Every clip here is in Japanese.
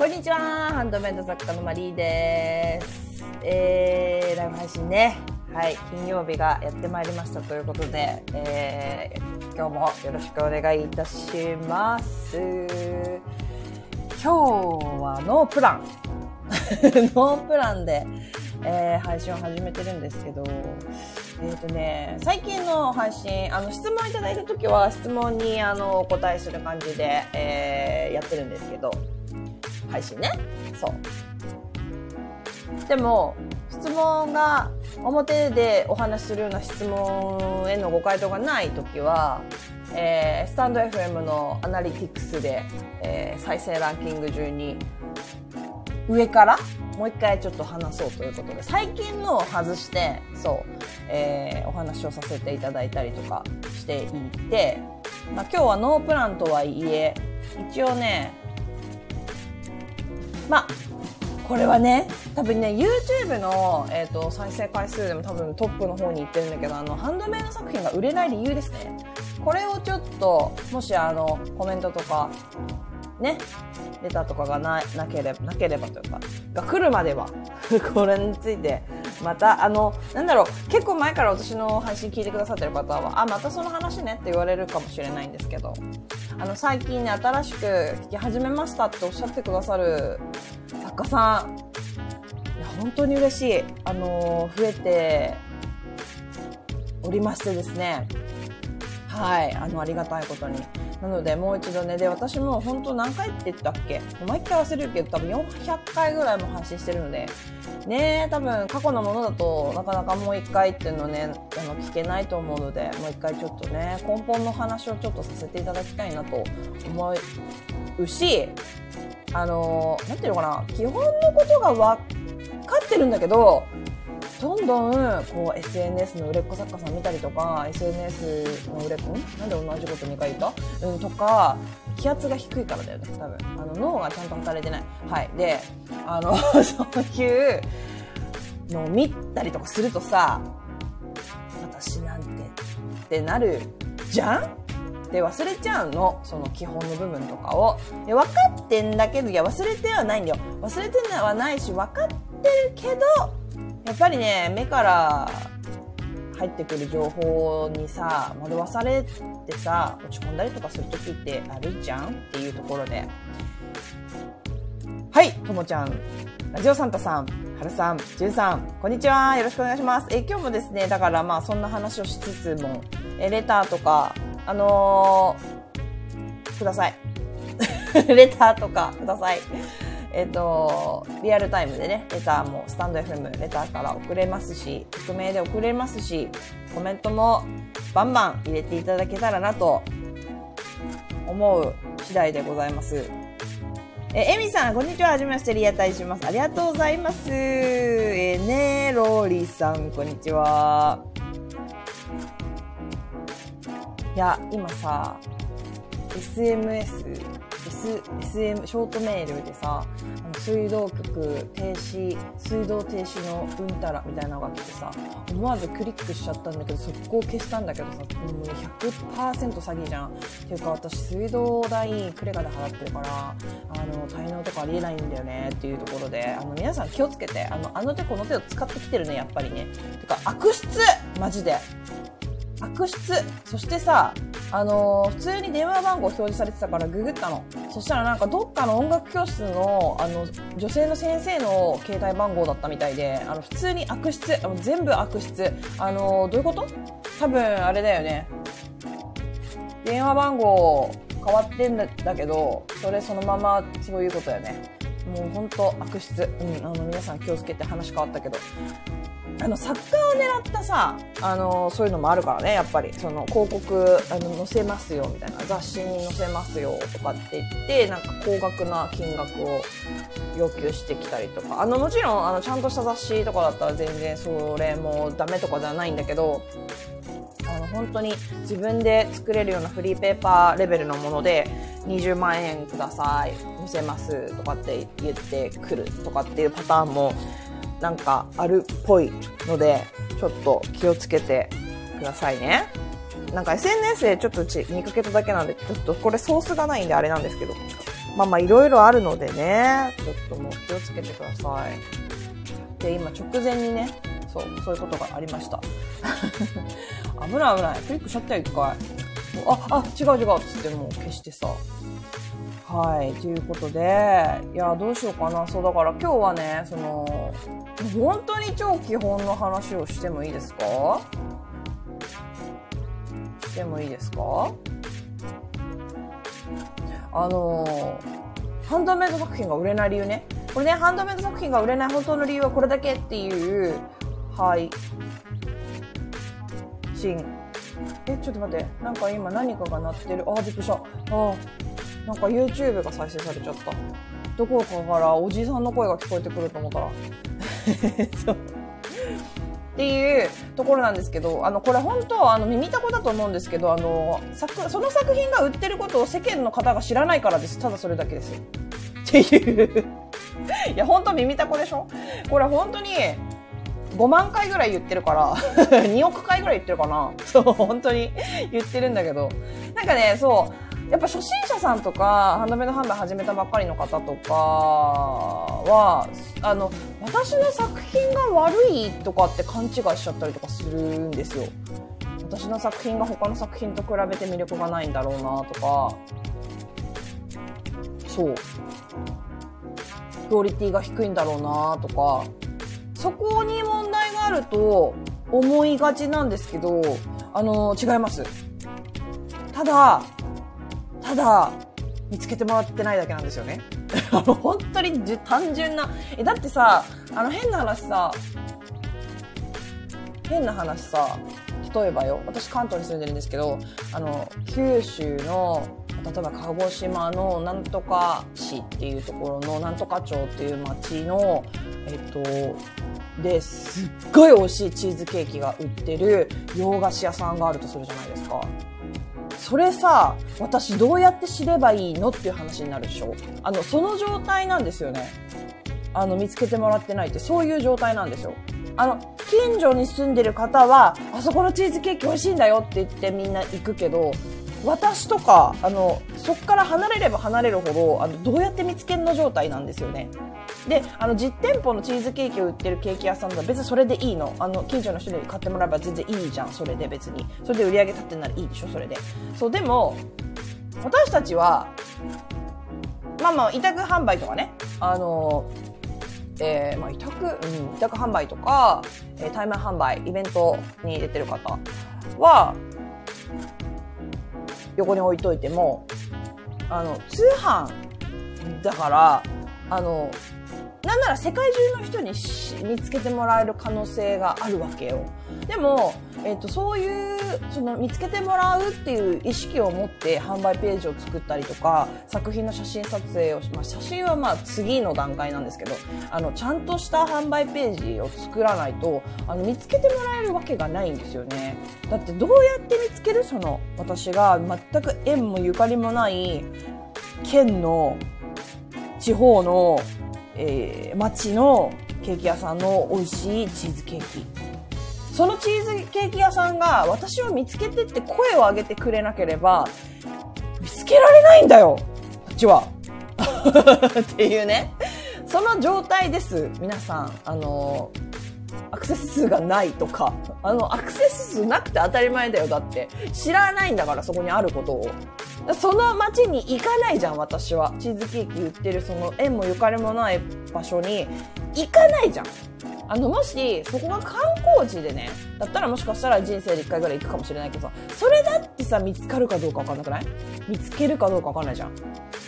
こんにちはハンドメイド作家のマリーです。えー、ライブ配信ね。はい、金曜日がやってまいりましたということで、えー、今日もよろしくお願いいたします。今日はノープラン。ノープランで、えー、配信を始めてるんですけど、えっ、とね、最近の配信、あの、質問いただいたときは、質問に、あの、お答えする感じで、えー、やってるんですけど、配信ね。そう。でも、質問が、表でお話しするような質問へのご回答がないときは、えー、スタンド FM のアナリティクスで、えー、再生ランキング順に、上からもう一回ちょっと話そうということで、最近のを外して、そう、えー、お話をさせていただいたりとかしていて、まあ、今日はノープランとはいえ、一応ね、まあ、これはね、多分ね、YouTube の、えーと、再生回数でも多分トップの方に行ってるんだけど、あの、ハンドメイド作品が売れない理由ですね。これをちょっと、もしあの、コメントとか、ね、レターとかがななければ、なければというか、が来るまでは、これについて、また、あの、なんだろう、結構前から私の配信聞いてくださってる方は、あ、またその話ねって言われるかもしれないんですけど、あの、最近ね、新しく聞き始めましたっておっしゃってくださる作家さん、いや、本当に嬉しい。あの、増えておりましてですね、はい、あの、ありがたいことに。なので、もう一度ね、で、私も本当何回って言ったっけ？毎回忘れるけど、多分400回ぐらいも配信してるので、ね多分過去のものだとなかなかもう一回っていうのね、あの、聞けないと思うので、もう一回ちょっとね、根本の話をちょっとさせていただきたいなと思うし、あの、なんていうのかな、基本のことが分かってるんだけど、どんどんこう SNS の売れっ子作家さん見たりとか SNS の売れっ子なんで同じこと2回言った？うんとか気圧が低いからだよね多分。あの脳がちゃんと働いてない。はい。であの そういうのを見たりとかするとさ私なんてってなるじゃん？で忘れちゃうの。その基本の部分とかを。いや分かってんだけどいや忘れてはないんだよ。忘れてはないし分かってるけどやっぱりね、目から入ってくる情報にさ、惑わされてさ、落ち込んだりとかするときってあるじゃんっていうところで。はい、ともちゃん、ラジオサンタさん、はるさん、じゅんさん、こんにちは。よろしくお願いします。え、今日もですね、だからまあそんな話をしつつも、え、レターとか、あのー、ください。レターとかください。えっ、と、リアルタイムでね、レターもスタンド FM レターから送れますし、匿名で送れますし、コメントもバンバン入れていただけたらなと思う次第でございます。え、エミさん、こんにちは。はじめまして、リアタイします。ありがとうございます。えー、ねローリーさん、こんにちは。いや、今さ、SMS、S、SM、ショートメールでさ、あの水道局停止、水道停止のうんたらみたいなのが来てさ、思わずクリックしちゃったんだけど、速攻消したんだけどさ、もう100%詐欺じゃん。っていうか私、水道代クレカで払ってるから、あの、滞納とかありえないんだよねっていうところで、あの、皆さん気をつけて、あの、あの手この手を使ってきてるね、やっぱりね。てか、悪質マジで。悪質そしてさ、あのー、普通に電話番号表示されてたからググったの。そしたらなんかどっかの音楽教室の、あの、女性の先生の携帯番号だったみたいで、あの、普通に悪質。あの全部悪質。あのー、どういうこと？多分、あれだよね。電話番号変わってんだけど、それそのままそういうことよね。もうほんと悪質。うん、あの、皆さん気をつけて話変わったけど。あの、作家を狙ったさ、あの、そういうのもあるからね、やっぱり。その、広告、あの、載せますよ、みたいな。雑誌に載せますよ、とかって言って、なんか高額な金額を要求してきたりとか。あの、もちろん、あの、ちゃんとした雑誌とかだったら全然それもダメとかではないんだけど、あの、本当に自分で作れるようなフリーペーパーレベルのもので、20万円ください、載せます、とかって言ってくるとかっていうパターンも、なんかあるっぽいので、ちょっと気をつけてくださいね。なんか SNS でちょっと見かけただけなんで、ちょっとこれソースがないんであれなんですけど、まあまあいろいろあるのでね、ちょっともう気をつけてください。で、今直前にね、そう、そういうことがありました。危ない危ない。クリックしちゃったよ、一回。あ、あ、違う違うっつってもう消してさ。はい。ということで、いや、どうしようかな。そう、だから今日はね、その、本当に超基本の話をしてもいいですか？してもいいですか？あのハンドメイド作品が売れない理由ね。これね、ハンドメイド作品が売れない本当の理由はこれだけっていう、はい。シン。え、ちょっと待って。なんか今何かが鳴ってる。あ、びっくりした。あ、なんか YouTube が再生されちゃった。どこかからおじいさんの声が聞こえてくると思ったら。そう。っていうところなんですけど、あの、これ本当、あの、耳たこだと思うんですけど、あの、作、その作品が売ってることを世間の方が知らないからです。ただそれだけです。っていういや、本当耳たこでしょ？これ本当に、5万回ぐらい言ってるから2億回ぐらい言ってるかな？そう、本当に言ってるんだけど。なんかね、そう、やっぱ初心者さんとか、ハンドメイド販売始めたばっかりの方とかは、あの、私の作品が悪いとかって勘違いしちゃったりとかするんですよ。私の作品が他の作品と比べて魅力がないんだろうなとか、そう。クオリティが低いんだろうなとか、そこに問題があると思いがちなんですけど、あの、違います。ただ、ただ、見つけてもらってないだけなんですよね。本当に単純な。え、だってさ、あの変な話さ、変な話さ、例えばよ、私関東に住んでるんですけど、あの、九州の、例えば鹿児島のなんとか市っていうところのなんとか町っていう町の、えっと、ですっごい美味しいチーズケーキが売ってる洋菓子屋さんがあるとするじゃないですか。それさ、私どうやって知ればいいのっていう話になるでしょ？あの、その状態なんですよね。あの、見つけてもらってないって、そういう状態なんですよ。あの、近所に住んでる方は、あそこのチーズケーキ美味しいんだよって言ってみんな行くけど、私とか、あの、そっから離れれば離れるほど、あの、どうやって見つけんの状態なんですよね。で、あの、実店舗のチーズケーキを売ってるケーキ屋さんだ別にそれでいいの。あの、近所の人に買ってもらえば全然いいじゃん、それで別に。それで売り上げ立ってんならいいでしょ、それで。そう、でも、私たちは、まあまあ、委託販売とかね、あの、えー、まあ、委託、うん、委託販売とか、えー、対面販売、イベントに出てる方は、横に置いといても、あの、通販だから、あの、なんなら世界中の人に見つけてもらえる可能性があるわけよ。でも、えっ、ー、と、そういう、その見つけてもらうっていう意識を持って販売ページを作ったりとか、作品の写真撮影をし、まあ写真はまあ次の段階なんですけど、あの、ちゃんとした販売ページを作らないと、あの、見つけてもらえるわけがないんですよね。だってどうやって見つける？その、私が全く縁もゆかりもない県の地方のえー、町のケーキ屋さんの美味しいチーズケーキ。そのチーズケーキ屋さんが私を見つけてって声を上げてくれなければ、見つけられないんだよこっちは。っていうね。その状態です。皆さん。あの、アクセス数がないとか。あの、アクセス数なくて当たり前だよ。だって。知らないんだから、そこにあることを。その街に行かないじゃん、私は。チーズケーキ売ってる、その縁もゆかりもない場所に行かないじゃん。あの、もし、そこが観光地でね、だったらもしかしたら人生で一回ぐらい行くかもしれないけどさ、それだってさ、見つかるかどうかわかんなくない？見つけるかどうかわかんないじゃん。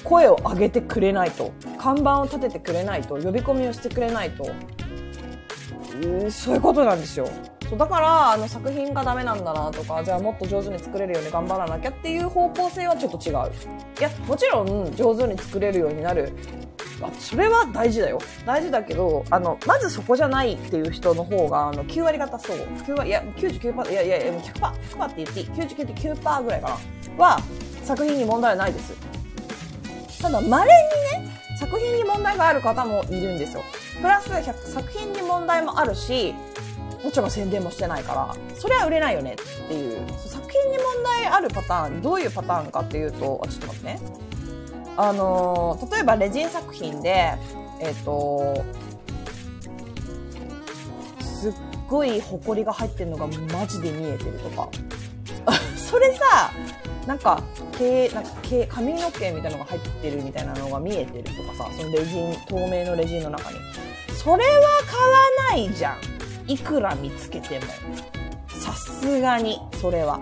声を上げてくれないと、看板を立ててくれないと、呼び込みをしてくれないと、そういうことなんですよ。そうだからあの作品がダメなんだなとかじゃあもっと上手に作れるように頑張らなきゃっていう方向性はちょっと違う。いやもちろん上手に作れるようになる。それは大事だよ。大事だけどあのまずそこじゃないっていう人の方があの9割方そう。9割いや99%いやいやいや 100%, 100って言っていい？99.9%ぐらいかな。は作品に問題はないです。ただ稀にね作品に問題がある方もいるんですよ。プラス作品に問題もあるしもちろん宣伝もしてないから、それは売れないよねっていう、作品に問題あるパターン、どういうパターンかっていうと、あ、ちょっと待ってね。あのー例えばレジン作品で、えっ、と、すっごいホコリが入ってるのがマジで見えてるとか。それさ、なんか、毛、なんか毛、髪の毛みたいなのが入ってるみたいなのが見えてるとかさ、そのレジン、透明のレジンの中に。それは買わないじゃん。いくら見つけても。さすがに、それは。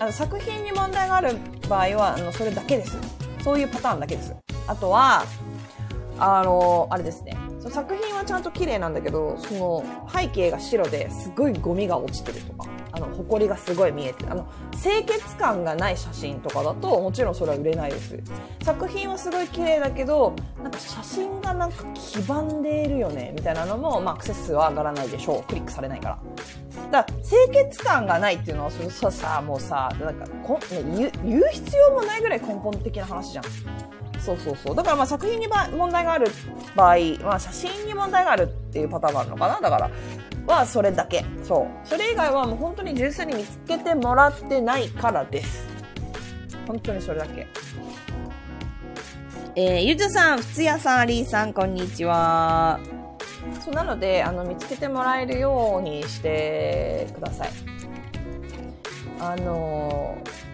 あの作品に問題がある場合は、あの、それだけです。そういうパターンだけです。あとは、あの、あれですね。その作品はちゃんと綺麗なんだけど、その背景が白ですごいゴミが落ちてるとか、あの、埃がすごい見えて。あの、清潔感がない写真とかだと、もちろんそれは売れないです。作品はすごい綺麗だけど、なんか写真がなんか黄ばんでいるよね、みたいなのも、まあ、アクセス数は上がらないでしょう。クリックされないから。だから清潔感がないっていうのは、それさ、もうさ、なんかこ、ね、言う必要もないぐらい根本的な話じゃん。そうそうそう。だからまあ作品にば問題がある場合、まあ写真に問題があるっていうパターンがあるのかなだから、はそれだけ。そう。それ以外はもう本当に純粋に見つけてもらってないからです。本当にそれだけ。えー、ゆずさん、ふつやさん、アリーさん、こんにちは。そう、なので、あの、見つけてもらえるようにしてください。あのー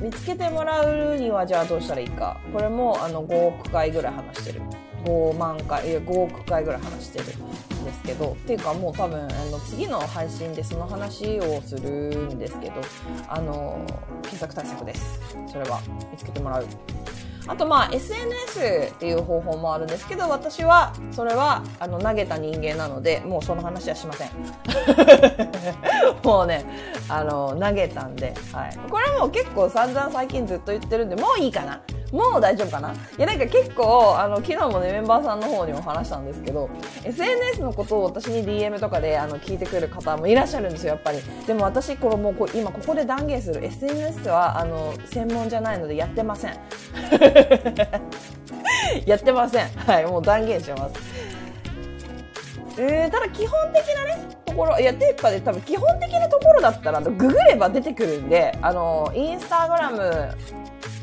見つけてもらうにはじゃあどうしたらいいか。これもあの5億回ぐらい話してる。5万回、いや5億回ぐらい話してるんですけど、っていうかもう多分あの次の配信でその話をするんですけど、あの、検索対策です。それは見つけてもらう。あとまあ SNS っていう方法もあるんですけど、私はそれはあの投げた人間なので、もうその話はしません。もうね、あの、投げたんで、はい。これはもう結構散々最近ずっと言ってるんで、もういいかなもう大丈夫かな？いやなんか結構、あの、昨日もね、メンバーさんの方にも話したんですけど、SNS のことを私に DM とかで、あの、聞いてくる方もいらっしゃるんですよ、やっぱり。でも私、これもうこ、今ここで断言する。SNS は、あの、専門じゃないのでやってません。やってません。はい、もう断言します。えー、ただ基本的なね、ところ、いや、ていうかで多分基本的なところだったら、ググれば出てくるんで、あの、インスタグラム、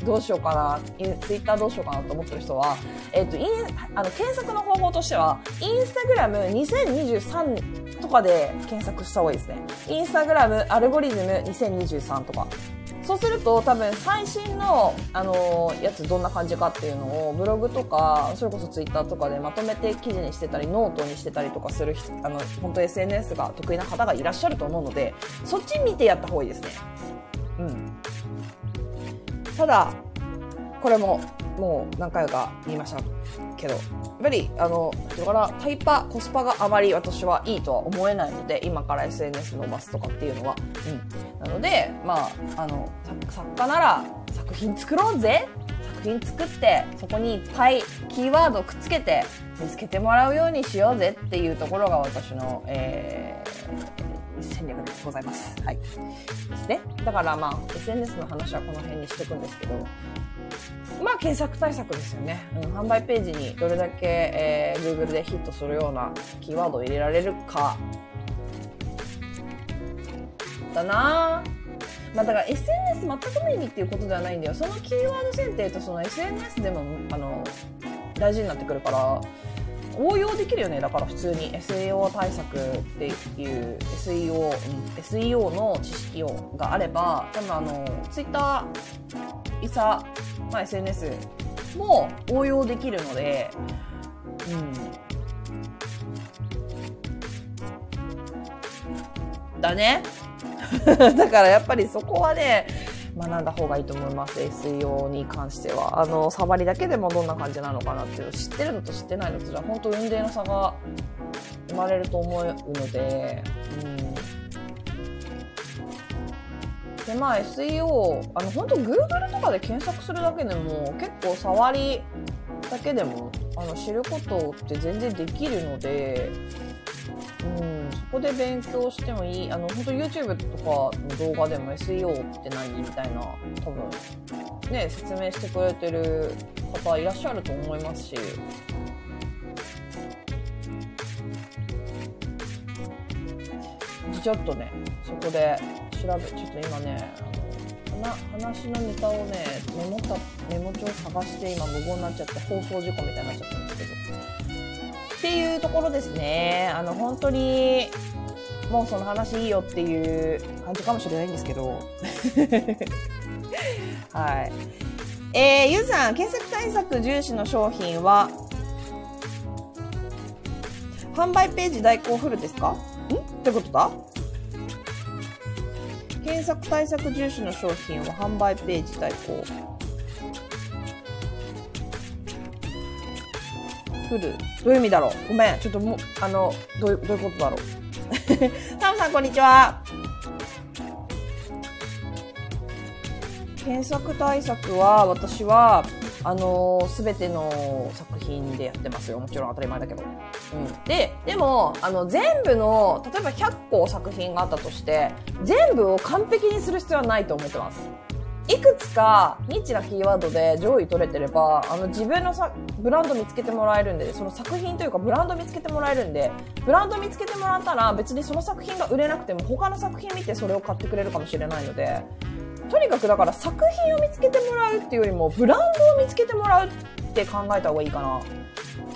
どうしようかな、ツイッターどうしようかなと思ってる人は、えっ、と、イン、あの、検索の方法としては、インスタグラム2023とかで検索した方がいいですね。インスタグラムアルゴリズム2023とか。そうすると多分最新の、あのやつどんな感じかっていうのをブログとか、それこそツイッターとかでまとめて記事にしてたり、ノートにしてたりとかする、あの、本当 SNS が得意な方がいらっしゃると思うので、そっち見てやった方がいいですね。うん。ただ、これも、もう何回か言いましたけど、やっぱり、あの、だからタイパ、コスパがあまり私はいいとは思えないので、今から SNS 伸ばすとかっていうのは。うん。なので、まあ、あの、作家なら作品作ろうぜ作品作って、そこにいっぱいキーワードをくっつけて見つけてもらうようにしようぜっていうところが私の、えー戦略でございます。はい。ですね。だからまあ、SNS の話はこの辺にしていくんですけど、まあ、検索対策ですよね。うん、販売ページにどれだけ、えー Google でヒットするようなキーワードを入れられるか。だなまあだから SNS 全く無意味っていうことではないんだよ。そのキーワード選定とその SNS でも、あの、大事になってくるから、応用できるよね。だから普通に SEO 対策っていう SEO、SEO の知識をがあれば、多分あの、Twitter、インスタ、まあ、SNS も応用できるので、うん。だね。だからやっぱりそこはね、学んだ方がいいと思います。SEO に関しては。あの、触りだけでもどんな感じなのかなっていう知ってるのと知ってないのとじゃ本当運命の差が生まれると思うので、うん。で、まあ SEO、あの、本当 Google とかで検索するだけでも結構触りだけでもあの知ることって全然できるので、うん、こで勉強してもいい。あの、本当 YouTube とかの動画でも SEO って何みたいな、多分、ね、説明してくれてる方いらっしゃると思いますし、ちょっとね、そこで調べ、ちょっと今ね、あの、話のネタをね、メモた、メモ帳探して今無言になっちゃって放送事故みたいになっちゃったんですけど。っていうところですね。あの、本当に、もうその話いいよっていう感じかもしれないんですけど。はい。えー、ゆずさん、検索対策重視の商品は、販売ページ代行フルですか？ん？ってことだ検索対策重視の商品は販売ページ代行。フル。どういう意味だろう？ごめん。ちょっとも、あの、どういう、どういうことだろう？タムさん、こんにちは。検索対策は、私は、あのす、べての作品でやってますよ。もちろん当たり前だけど。うん。で、でも、あの、全部の、例えば100個作品があったとして、全部を完璧にする必要はないと思ってます。いくつかニッチなキーワードで上位取れてれば、あの自分のさブランド見つけてもらえるんで、その作品というかブランド見つけてもらえるんで、ブランド見つけてもらったら別にその作品が売れなくても他の作品見てそれを買ってくれるかもしれないので、とにかくだから作品を見つけてもらうっていうよりもブランドを見つけてもらうって考えた方がいいかな。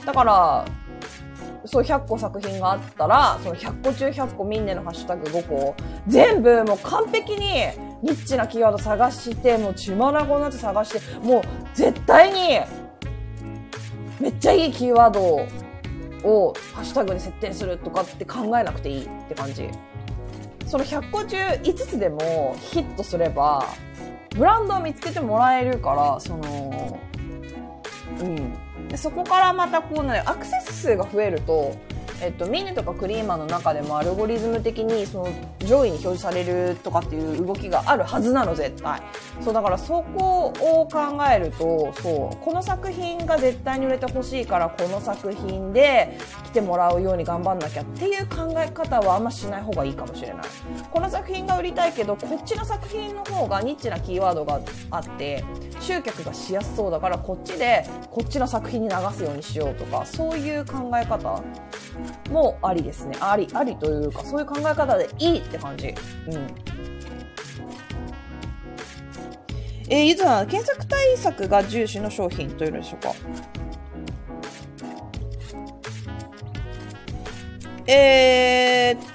だから、そう100個作品があったら、その100個中100個ミンネのハッシュタグ5個、全部もう完璧にニッチなキーワード探して、もう血まなこになって探して、もう絶対にめっちゃいいキーワードをハッシュタグに設定するとかって考えなくていいって感じ。その100個中5つでもヒットすれば、ブランドを見つけてもらえるから、その、うん。でそこからまたこうねアクセス数が増えるとえっと、ミネとかクリーマーの中でもアルゴリズム的にその上位に表示されるとかっていう動きがあるはずなの絶対そうだからそこを考えるとそうこの作品が絶対に売れてほしいからこの作品で来てもらうように頑張んなきゃっていう考え方はあんましない方がいいかもしれないこの作品が売りたいけどこっちの作品の方がニッチなキーワードがあって集客がしやすそうだからこっちでこっちの作品に流すようにしようとかそういう考え方もありですね。あり、ありというか、そういう考え方でいいって感じ。うん。えー、ゆずさん、検索対策が重視の商品というのでしょうか？えー、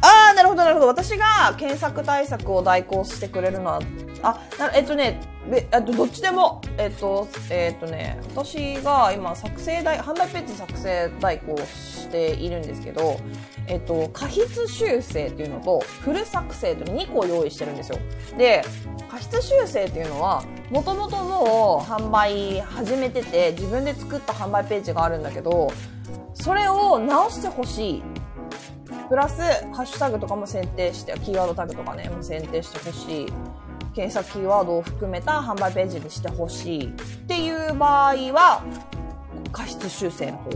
あー、なるほど、なるほど。私が検索対策を代行してくれるのは、あ、えっとね、で、あとどっちでも、えっと、えっとね、私が今作成代、販売ページ作成代行しているんですけど、えっと、過筆修正っていうのと、フル作成というの2個用意してるんですよ。で、過筆修正っていうのは、もともともう販売始めてて、自分で作った販売ページがあるんだけど、それを直してほしい。プラス、ハッシュタグとかも選定して、キーワードタグとかね、も選定してほしい。検索キーワードを含めた販売ページにしてほしいっていう場合は、過失修正の方。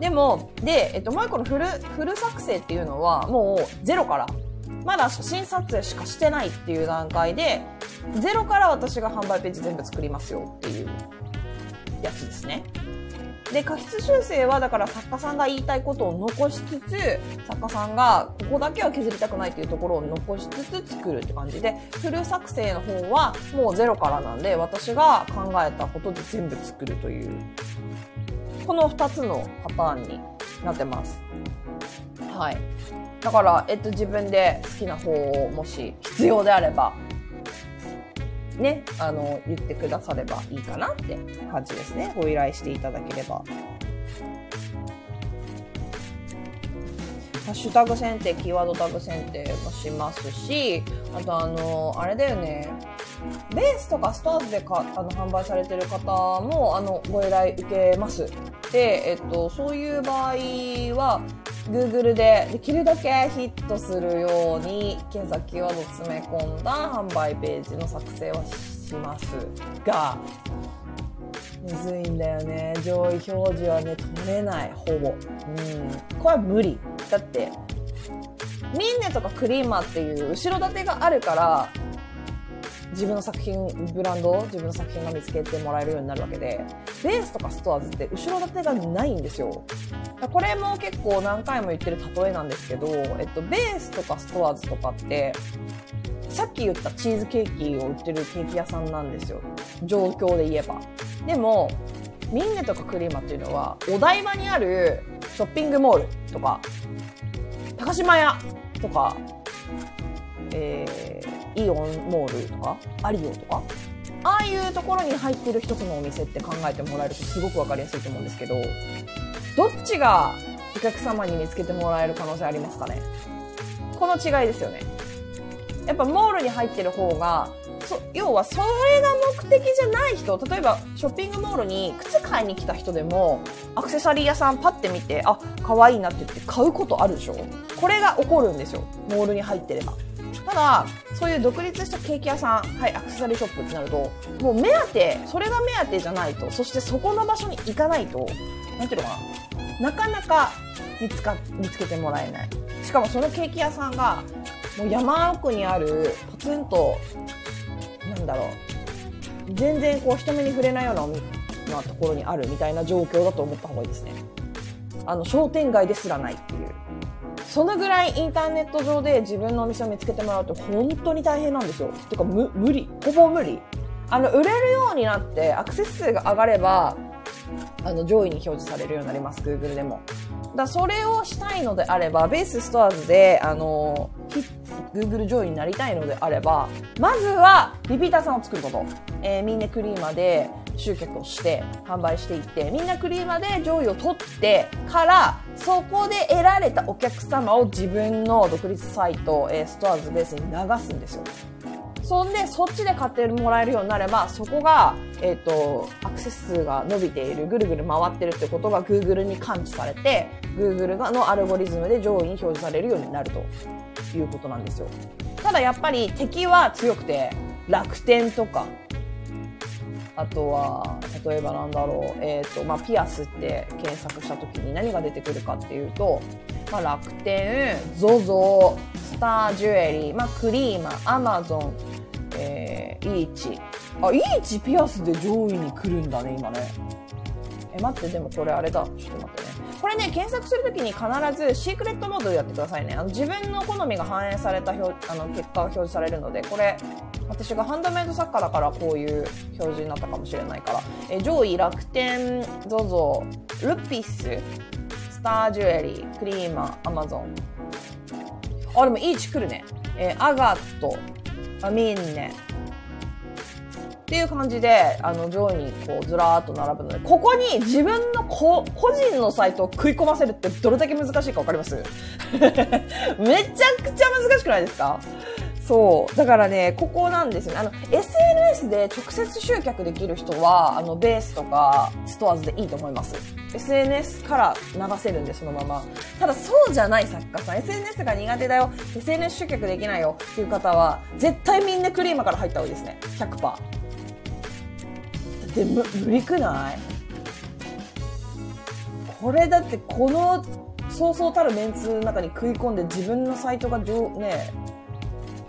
でも、で、えっと、もう一個のフル、フル作成っていうのは、もうゼロから、まだ写真撮影しかしてないっていう段階で、ゼロから私が販売ページ全部作りますよっていうやつですね。で、過失修正はだから作家さんが言いたいことを残しつつ、作家さんがここだけは削りたくないっていうところを残しつつ作るって感じ。で、フル作成の方はもうゼロからなんで、私が考えたことで全部作るという、この2つのパターンになってます。はい。だから、えっと、自分で好きな方をもし必要であればね、あの、言ってくださればいいかなって感じですね。ご依頼していただければ。ハッシュタグ選定、キーワードタグ選定もしますし、あとあの、あれだよね、ベースとかストアーズでかあの販売されてる方もあのご依頼受けます。で、えっと、そういう場合は、Google でできるだけヒットするように検索キーワードを詰め込んだ販売ページの作成はしますが、むずいんだよね。上位表示はね、取れない、ほぼ。うん。これは無理。だって、ミンネとかクリーマーっていう後ろ盾があるから、自分の作品、ブランド、自分の作品が見つけてもらえるようになるわけで、ベースとかストアーズって後ろ盾がないんですよ。これも結構何回も言ってる例えなんですけど、えっと、ベースとかストアーズとかって、さっき言ったチーズケーキを売ってるケーキ屋さんなんですよ。状況で言えば。でも、ミンネとかクリーマっていうのは、お台場にあるショッピングモールとか、高島屋とか、えー、イオンモールとか、アリオとか、ああいうところに入ってる一つのお店って考えてもらえるとすごくわかりやすいと思うんですけど、どっちがお客様に見つけてもらえる可能性ありますかね？この違いですよね。やっぱモールに入ってる方が、要はそれが目的じゃない人、例えばショッピングモールに靴買いに来た人でも、アクセサリー屋さんパッて見て、あ、可愛いなって言って買うことあるでしょ？これが起こるんですよ。モールに入ってれば。ただ、そういう独立したケーキ屋さん、はい、アクセサリーショップってなると、もう目当て、それが目当てじゃないと、そしてそこの場所に行かないと、なんていうのかな、なかなか見つか、見つけてもらえない。しかもそのケーキ屋さんが、もう山奥にある、ポツンと、だろう、全然こう人目に触れないようななところにあるみたいな状況だと思った方がいいですね。あの、商店街ですらないっていう。そのぐらいインターネット上で自分のお店を見つけてもらうと本当に大変なんですよ。てか無理。ほぼ無理。あの、売れるようになってアクセス数が上がれば、あの、上位に表示されるようになります、Google でも。だそれをしたいのであれば、ベースストアーズで、あの、Google 上位になりたいのであれば、まずは、リピーターさんを作ること。えー、みんなクリーマで集客をして、販売していって、みんなクリーマで上位を取ってから、そこで得られたお客様を自分の独立サイト、えー、ストアーズベースに流すんですよ。そんで、そっちで買ってもらえるようになれば、そこが、えっ、ー、と、アクセス数が伸びている、ぐるぐる回ってるってことが Google に感知されて、Google のアルゴリズムで上位に表示されるようになるということなんですよ。ただやっぱり敵は強くて、楽天とか、あとは、例えばなんだろう、えっ、ー、と、まあ、ピアスって検索した時に何が出てくるかっていうと、まあ、楽天、ZOZO、スタージュエリー、まあ、クリーマ、アマゾン、えー、イーチ。あ、イーチピアスで上位に来るんだね、今ね。え、待って、でもこれあれだ。ちょっと待ってね。これね、検索するときに必ずシークレットモードでやってくださいね。あの自分の好みが反映された表あの結果が表示されるので、これ、私がハンドメイド作家だからこういう表示になったかもしれないから。え上位、楽天、ZOZO、ルピス、スタージュエリー、クリーマー、アマゾン。あ、でもイーチ来るね。えー、アガット、アミンネ。っていう感じで、あの、上位にこう、ずらーっと並ぶので、ここに自分のこ個人のサイトを食い込ませるってどれだけ難しいかわかります？めちゃくちゃ難しくないですか？そう。だからね、ここなんですよね。あの、SNS で直接集客できる人は、あの、ベースとかストアーズでいいと思います。SNS から流せるんで、そのまま。ただ、そうじゃない作家さん、SNS が苦手だよ、SNS 集客できないよっていう方は、絶対みんなクリーマーから入った方がいいですね。100%。で、む、無理くない？これだって、この、そうそうたるメンツの中に食い込んで自分のサイトが上ね、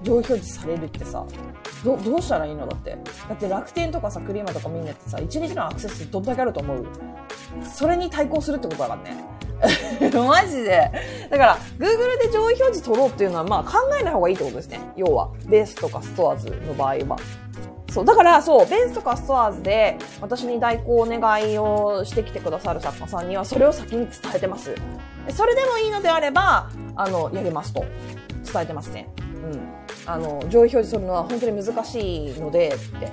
上位表示されるってさ、ど、どうしたらいいのだって。だって楽天とかさ、クリーマとかみんなってさ、1日のアクセスどんだけあると思う？それに対抗するってことだからね。マジで。だから、Google で上位表示取ろうっていうのは、まあ考えない方がいいってことですね。要は、ベースとかストアーズの場合は。そう。だから、そう、ベースとかストアーズで、私に代行お願いをしてきてくださる作家さんには、それを先に伝えてます。それでもいいのであれば、あの、やりますと。伝えてますね。うん。あの、上位表示するのは本当に難しいので、って。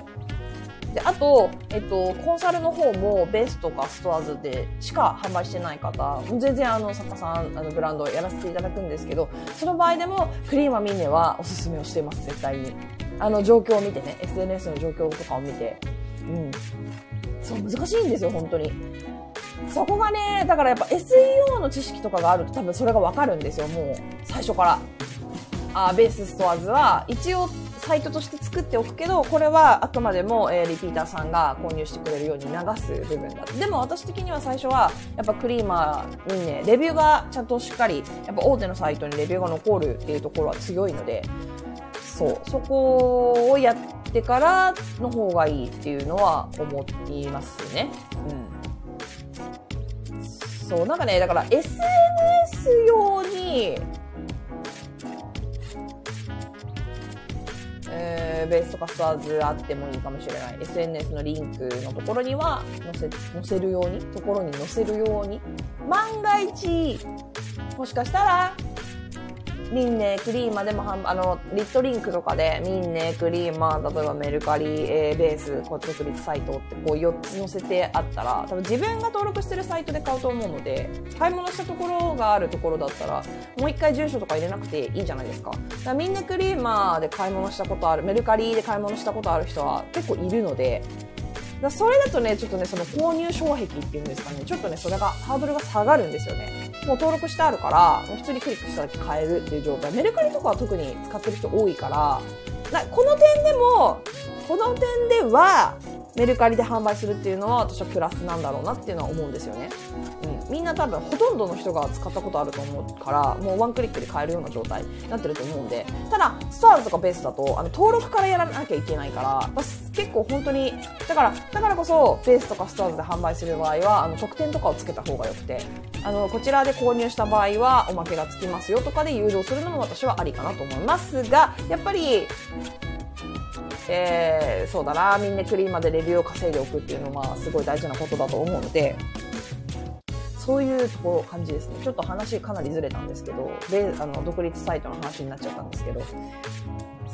で、あと、えっと、コンサルの方もベースとかストアーズでしか販売してない方、全然あの、作家さん、あの、ブランドやらせていただくんですけど、その場合でも、クリーマミンネはおすすめをしています、絶対に。あの、状況を見てね、SNS の状況とかを見て。うん。そう、難しいんですよ、本当に。そこがね、だからやっぱ SEO の知識とかがあると多分それがわかるんですよ、もう、最初から。あベースストアーズは一応サイトとして作っておくけど、これはあくまでも、えー、リピーターさんが購入してくれるように流す部分だ。でも私的には最初は、やっぱクリーマーにね、レビューがちゃんとしっかり、やっぱ大手のサイトにレビューが残るっていうところは強いので、そう、そこをやってからの方がいいっていうのは思っていますね。うん。そう、なんかね、だから SNS 用に、えーベースとかスワーズあってもいいかもしれない。SNS のリンクのところには載せ、載せるように、ところに載せるように？万が一、もしかしたら、ミンネクリーマでもあの、リットリンクとかで、ミンネクリーマ、例えばメルカリ、えベース、こう独立サイトってこう4つ載せてあったら、多分自分が登録してるサイトで買うと思うので、買い物したところがあるところだったら、もう一回住所とか入れなくていいじゃないですか。だかミンネクリーマで買い物したことある、メルカリで買い物したことある人は結構いるので、だそれだとね、ちょっとね、その購入障壁っていうんですかね、ちょっとね、それが、ハードルが下がるんですよね。もう登録してあるから、普通にクリックしただけ買えるっていう状態。メルカリとかは特に使ってる人多いから、この点でも、この点では、メルカリで販売するっていうのは私はプラスなんだろうなっていうのは思うんですよね。うん。みんな多分ほとんどの人が使ったことあると思うから、もうワンクリックで買えるような状態になってると思うんで、ただ、スターズとかベースだと、あの、登録からやらなきゃいけないから、結構本当に、だから、だからこそ、ベースとかスターズで販売する場合は、あの、特典とかをつけた方が良くて、あの、こちらで購入した場合は、おまけがつきますよとかで誘導するのも私はありかなと思いますが、やっぱり、えー、そうだな、みんなクリーマでレビューを稼いでおくっていうのは、すごい大事なことだと思うので、そういうころ感じですね。ちょっと話かなりずれたんですけど、で、あの、独立サイトの話になっちゃったんですけど、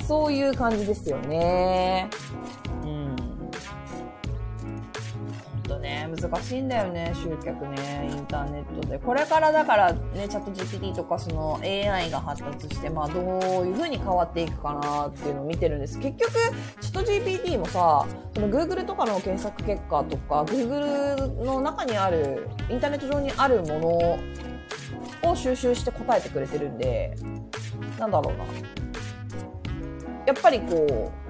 そういう感じですよね。うん。ほんとね、難しいんだよね、集客ね、インターネットで。これからだからね、チャット GPT とかその AI が発達して、まあどういう風に変わっていくかなっていうのを見てるんです。結局、チャット GPT もさ、その Google とかの検索結果とか、Google の中にある、インターネット上にあるものを収集して答えてくれてるんで、なんだろうな。やっぱりこう、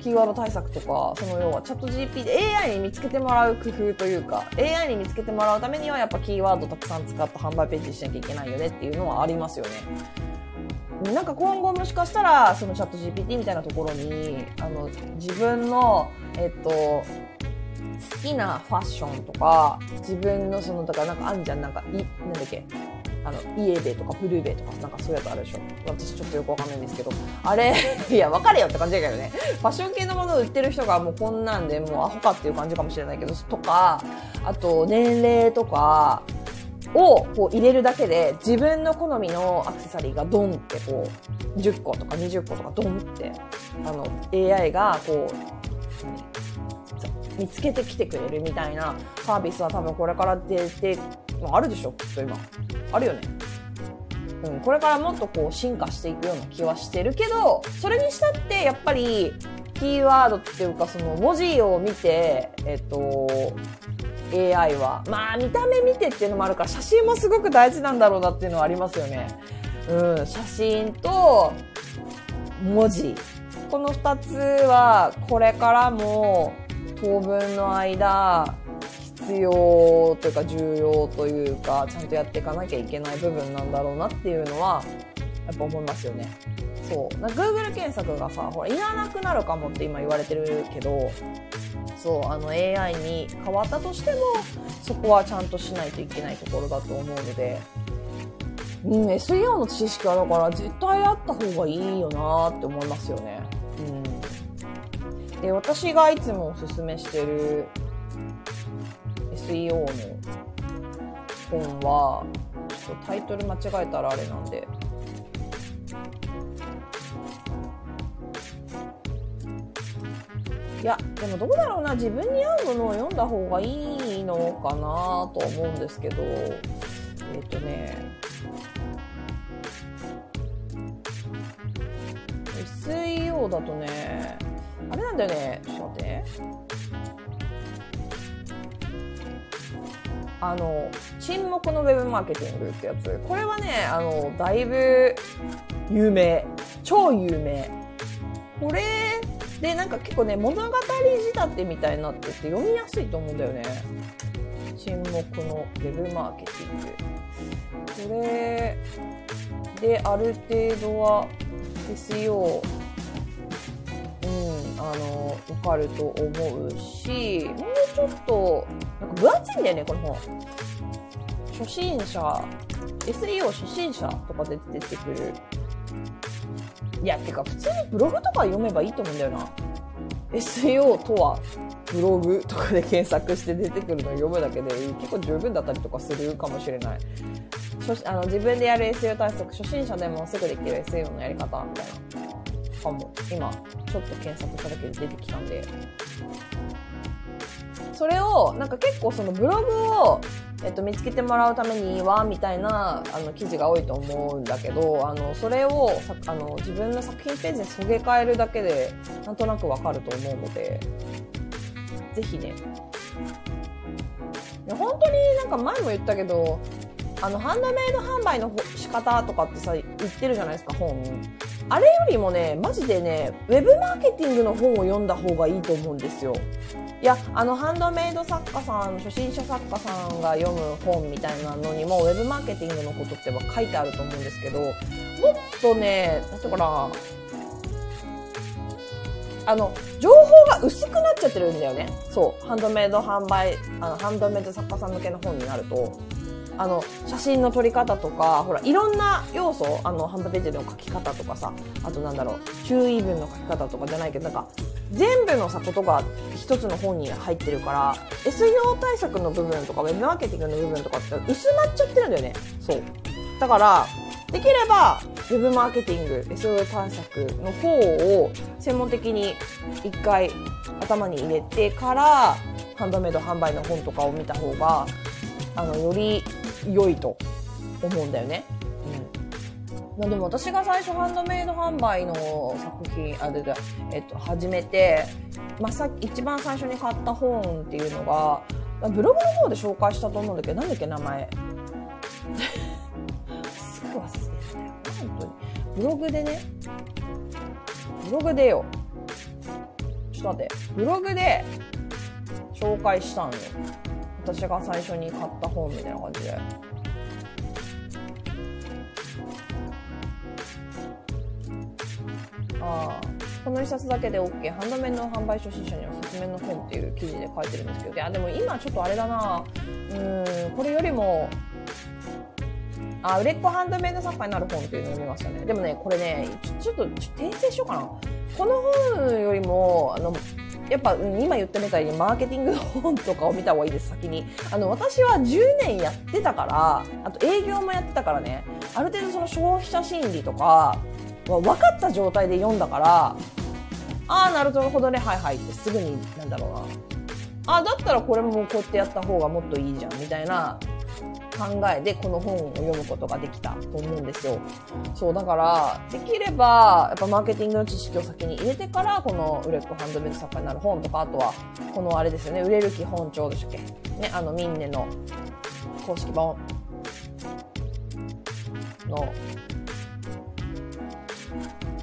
キーワード対策とか、その要はチャット GP で AI に見つけてもらう工夫というか、AI に見つけてもらうためにはやっぱキーワードたくさん使った販売ページにしなきゃいけないよねっていうのはありますよね。なんか今後もしかしたら、そのチャット GPT みたいなところに、あの、自分の、えっと、好きなファッションとか、自分のその、だからなんかあんじゃん、なんか、い、なんだっけ、あの、イエベとかブルーベとか、なんかそういうやつあるでしょ。私ちょっとよくわかんないんですけど、あれ、いや、わかれよって感じだけどね。ファッション系のものを売ってる人がもうこんなんで、もうアホかっていう感じかもしれないけど、とか、あと、年齢とか、をこう入れるだけで自分の好みのアクセサリーがドンってこう10個とか20個とかドンってあの AI がこう見つけてきてくれるみたいなサービスは多分これから出て、あ、るでしょきっと今あるよねうん、これからもっとこう進化していくような気はしてるけどそれにしたってやっぱりキーワードっていうかその文字を見てえっと AI は。まあ、見た目見てっていうのもあるから、写真もすごく大事なんだろうなっていうのはありますよね。うん、写真と文字。この二つは、これからも当分の間、要というか重要というか、ちゃんとやっていかなきゃいけない部分なんだろうなっていうのは、やっぱ思いますよね。そう。な Google 検索がさ、ほら、いらなくなるかもって今言われてるけど、そう、あの AI に変わったとしても、そこはちゃんとしないといけないところだと思うので、うん、SEO の知識はだから絶対あった方がいいよなって思いますよね。うん。で、私がいつもおすすめしてる SEO の本は、ちょっとタイトル間違えたらあれなんで、いや、でもどうだろうな、自分に合うものを読んだ方がいいのかなと思うんですけど、えっ、とね、SEO だとね、あれなんだよね、ちょっと待って。あの、沈黙のウェブマーケティングってやつ。これはね、あの、だいぶ有名。超有名。これで、なんか結構ね、物語仕立てみたいになってて読みやすいと思うんだよね。沈黙のウェブマーケティング。これである程度は SEO、あの、わかると思うし、もうちょっと、なんか分厚いんだよね、この本。初心者、SEO 初心者とかで出てくるいや、てか普通にブログとか読めばいいと思うんだよな。SEO とはブログとかで検索して出てくるのを読むだけで結構十分だったりとかするかもしれない。あの自分でやる SEO 対策、初心者でもすぐできる SEO のやり方みたいな。かも。今、ちょっと検索しただけで出てきたんで。それを、なんか結構そのブログをえっと、見つけてもらうためにはみたいなあの記事が多いと思うんだけどあのそれをあの自分の作品ページにそげ替えるだけでなんとなくわかると思うのでぜひね本当になんか前も言ったけどあのハンドメイド販売の仕方とかってさ言ってるじゃないですか本。あれよりもねマジでねウェブマーケティングの本を読んだ方がいいと思うんですよ。いやあのハンドメイド作家さん初心者作家さんが読む本みたいなのにもウェブマーケティングのことっては書いてあると思うんですけどもっとねなんてかなあの情報が薄くなっちゃってるんだよね。そう。ハンドメイド販売あのハンドメイド作家さん向けの本になると。あの写真の撮り方とかほらいろんな要素あの販売ページの書き方とかさあとなんだろう注意文の書き方とかじゃないけどなんか全部のさことが一つの本に入ってるから SEO 対策の部分とかウェブマーケティングの部分とかって薄まっちゃってるんだよね。そう。だからできればウェブマーケティング SEO 対策の方を専門的に一回頭に入れてからハンドメイド販売の本とかを見た方があのより良いと思うんだよね。うん、でも私が最初ハンドメイド販売の作品あでで、えっと、始めて、まあ、さ一番最初に買った本っていうのがブログの方で紹介したと思うんだけどなんだっけ名前。すぐ忘れたよ。本当に。ブログでね。ブログでよ。ちょっと待って。ブログで紹介したんよ。私が最初に買った本みたいな感じで。あこの一冊だけで OK ハンドメイド販売初心者におすすめの本っていう記事で書いてるんですけど。いやでも今ちょっとあれだな。うんこれよりもあ売れっ子ハンドメイド作家になる本っていうのを読みましたね。でもねこれねちょっと訂正しようかな。この本よりもあのやっぱ、うん、今言ったみたいにマーケティングの本とかを見た方がいいです、先に。あの、私は10年やってたから、あと営業もやってたからね、ある程度その消費者心理とか、分かった状態で読んだから、ああ、なるほどね、はいはいってすぐに、なんだろうな。あ、だったらこれもこうやってやった方がもっといいじゃん、みたいな考えでこの本を読むことができたと思うんですよ。そうだからできればやっぱマーケティングの知識を先に入れてからこの売れっ子ハンドメイド作家になる本とかあとはこのあれですよね売れる基本帳でしたっけ？ねあのミンネの公式本の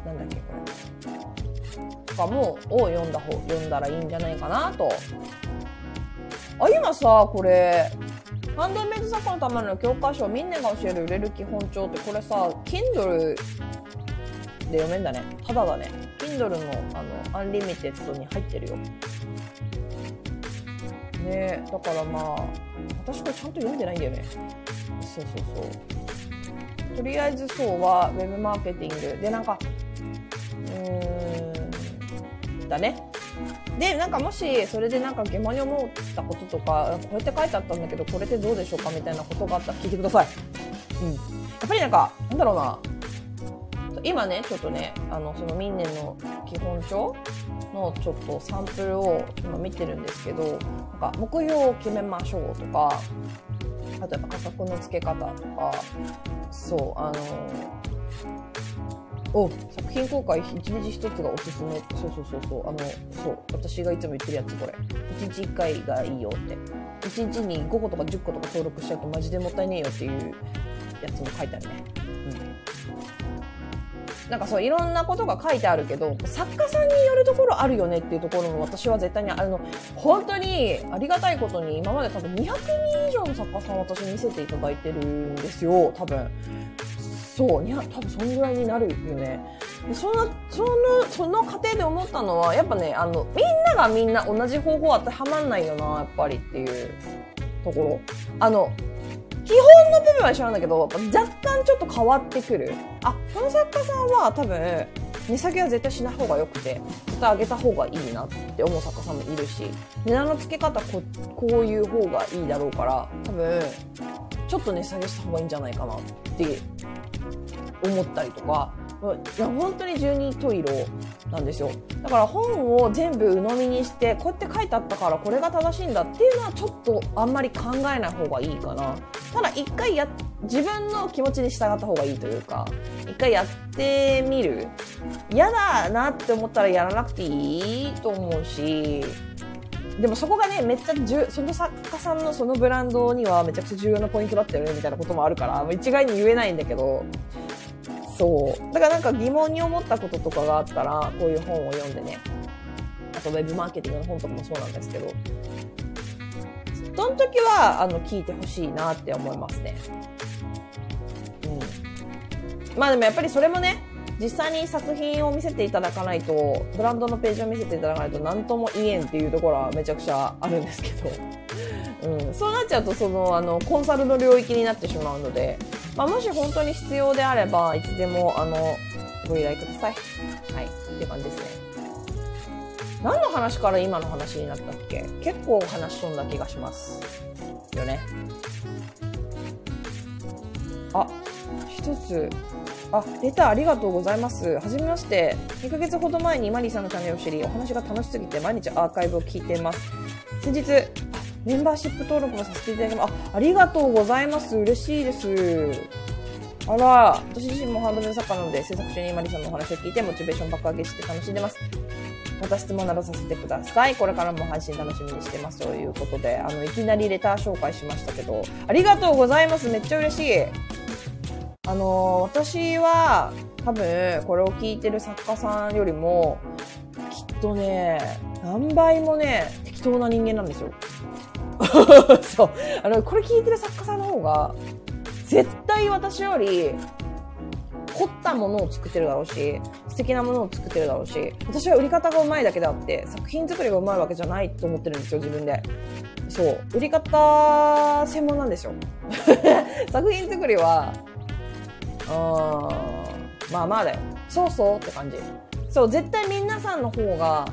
なんだっけこれ。とかもを読んだ方読んだらいいんじゃないかなと。あ今さこれハンドメイド作家のための教科書みんなが教える売れる基本帳ってこれさ Kindle で読めんだね。ただだね。Kindle のあのアンリミテッドに入ってるよ。ねだからまあ私これちゃんと読んでないんだよね。そうそうそう。とりあえずそうはウェブマーケティング。でなんかうーんだね。でなんかもしそれでなんか疑問に思ったこととかこうやって書いてあったんだけどこれってどうでしょうかみたいなことがあったら聞いてください。うん、やっぱりなんかなんだろうな今ねちょっとねあのそのミンネの基本帳のちょっとサンプルを今見てるんですけどなんか目標を決めましょうとかあとやっぱ価格の付け方とかそうあのお作品公開一日一つがおすすめ。そうそうそうそう。あのそう。私がいつも言ってるやつこれ。一日一回がいいよって。一日に5個とか10個とか登録しちゃうとマジでもったいねえよっていうやつも書いてあるね。うん。なんかそういろんなことが書いてあるけど作家さんによるところあるよねっていうところも私は絶対にあの本当にありがたいことに今まで多分200人以上の作家さん私見せていただいてるんですよ多分。そういや多分そんぐらいになるよね。そのそのその過程で思ったのはやっぱねあのみんながみんな同じ方法当てはまんないよなやっぱりっていうところ。あの基本の部分は一緒なんだけど若干ちょっと変わってくる。あこの作家さんは多分値下げは絶対しない方がよくて絶対上げた方がいいなって思う作家さんもいるし値段の付け方ここういう方がいいだろうから多分ちょっと値下げした方がいいんじゃないかなって思ったりとかいや本当に十二十色なんですよ。だから本を全部鵜呑みにしてこうやって書いてあったからこれが正しいんだっていうのはちょっとあんまり考えない方がいいかな。ただ一回や自分の気持ちに従った方がいいというか一回やってみる。嫌だなって思ったらやらなくていいと思うしでもそこがねめっちゃじゅその作家さんのそのブランドにはめちゃくちゃ重要なポイントだったよねみたいなこともあるから一概に言えないんだけどそう。だからなんか疑問に思ったこととかがあったらこういう本を読んでねあとウェブマーケティングの本とかもそうなんですけどその時はあの聞いてほしいなって思いますね。うん、まあでもやっぱりそれもね実際に作品を見せていただかないとブランドのページを見せていただかないと何とも言えんっていうところはめちゃくちゃあるんですけど、うん、そうなっちゃうとそのあのコンサルの領域になってしまうのでまあ、もし本当に必要であれば、いつでも、あの、ご依頼ください。はい。っていう感じですね。何の話から今の話になったっけ？結構話しとんだ気がします。よね。あ、一つ。あ、レターありがとうございます。はじめまして。2ヶ月ほど前にマリーさんのチャンネルを知り、お話が楽しすぎて毎日アーカイブを聞いています。先日、メンバーシップ登録もさせていただきます。あ、ありがとうございます。嬉しいです。あら、私自身もハンドメイド作家なので、制作中にマリさんのお話を聞いて、モチベーション爆上げして楽しんでます。また質問などさせてください。これからも配信楽しみにしてます。ということで、あの、いきなりレター紹介しましたけど、ありがとうございます。めっちゃ嬉しい。あの私は、多分、これを聞いてる作家さんよりも、きっとね、何倍もね、適当な人間なんですよ。そう。あの、これ聞いてる作家さんの方が、絶対私より、凝ったものを作ってるだろうし、素敵なものを作ってるだろうし、私は売り方がうまいだけであって、作品作りがうまいわけじゃないと思ってるんですよ、自分で。そう。売り方専門なんですよ。作品作りは、うん、まあまあだよ。そうそうって感じ。そう、絶対皆さんの方が、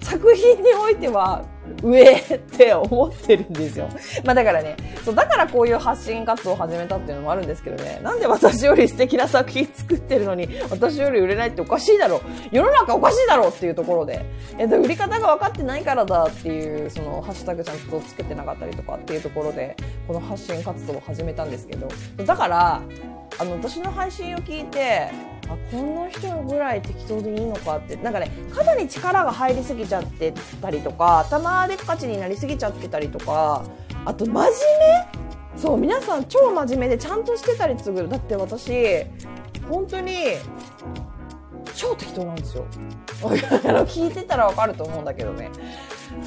作品においては上って思ってるんですよ。まあだからね、そう、だからこういう発信活動を始めたっていうのもあるんですけどね、なんで私より素敵な作品作ってるのに、私より売れないっておかしいだろう。世の中おかしいだろうっていうところで、えっと、売り方が分かってないからだっていう、その、ハッシュタグちゃんとつけてなかったりとかっていうところで、この発信活動を始めたんですけど、だから、あの、私の配信を聞いて、あこの人ぐらい適当でいいのかって。なんかね肩に力が入りすぎちゃってたりとか頭でっかちになりすぎちゃってたりとかあと真面目？そう皆さん超真面目でちゃんとしてたりする。だって私本当に超適当なんですよ。聞いてたらわかると思うんだけどね。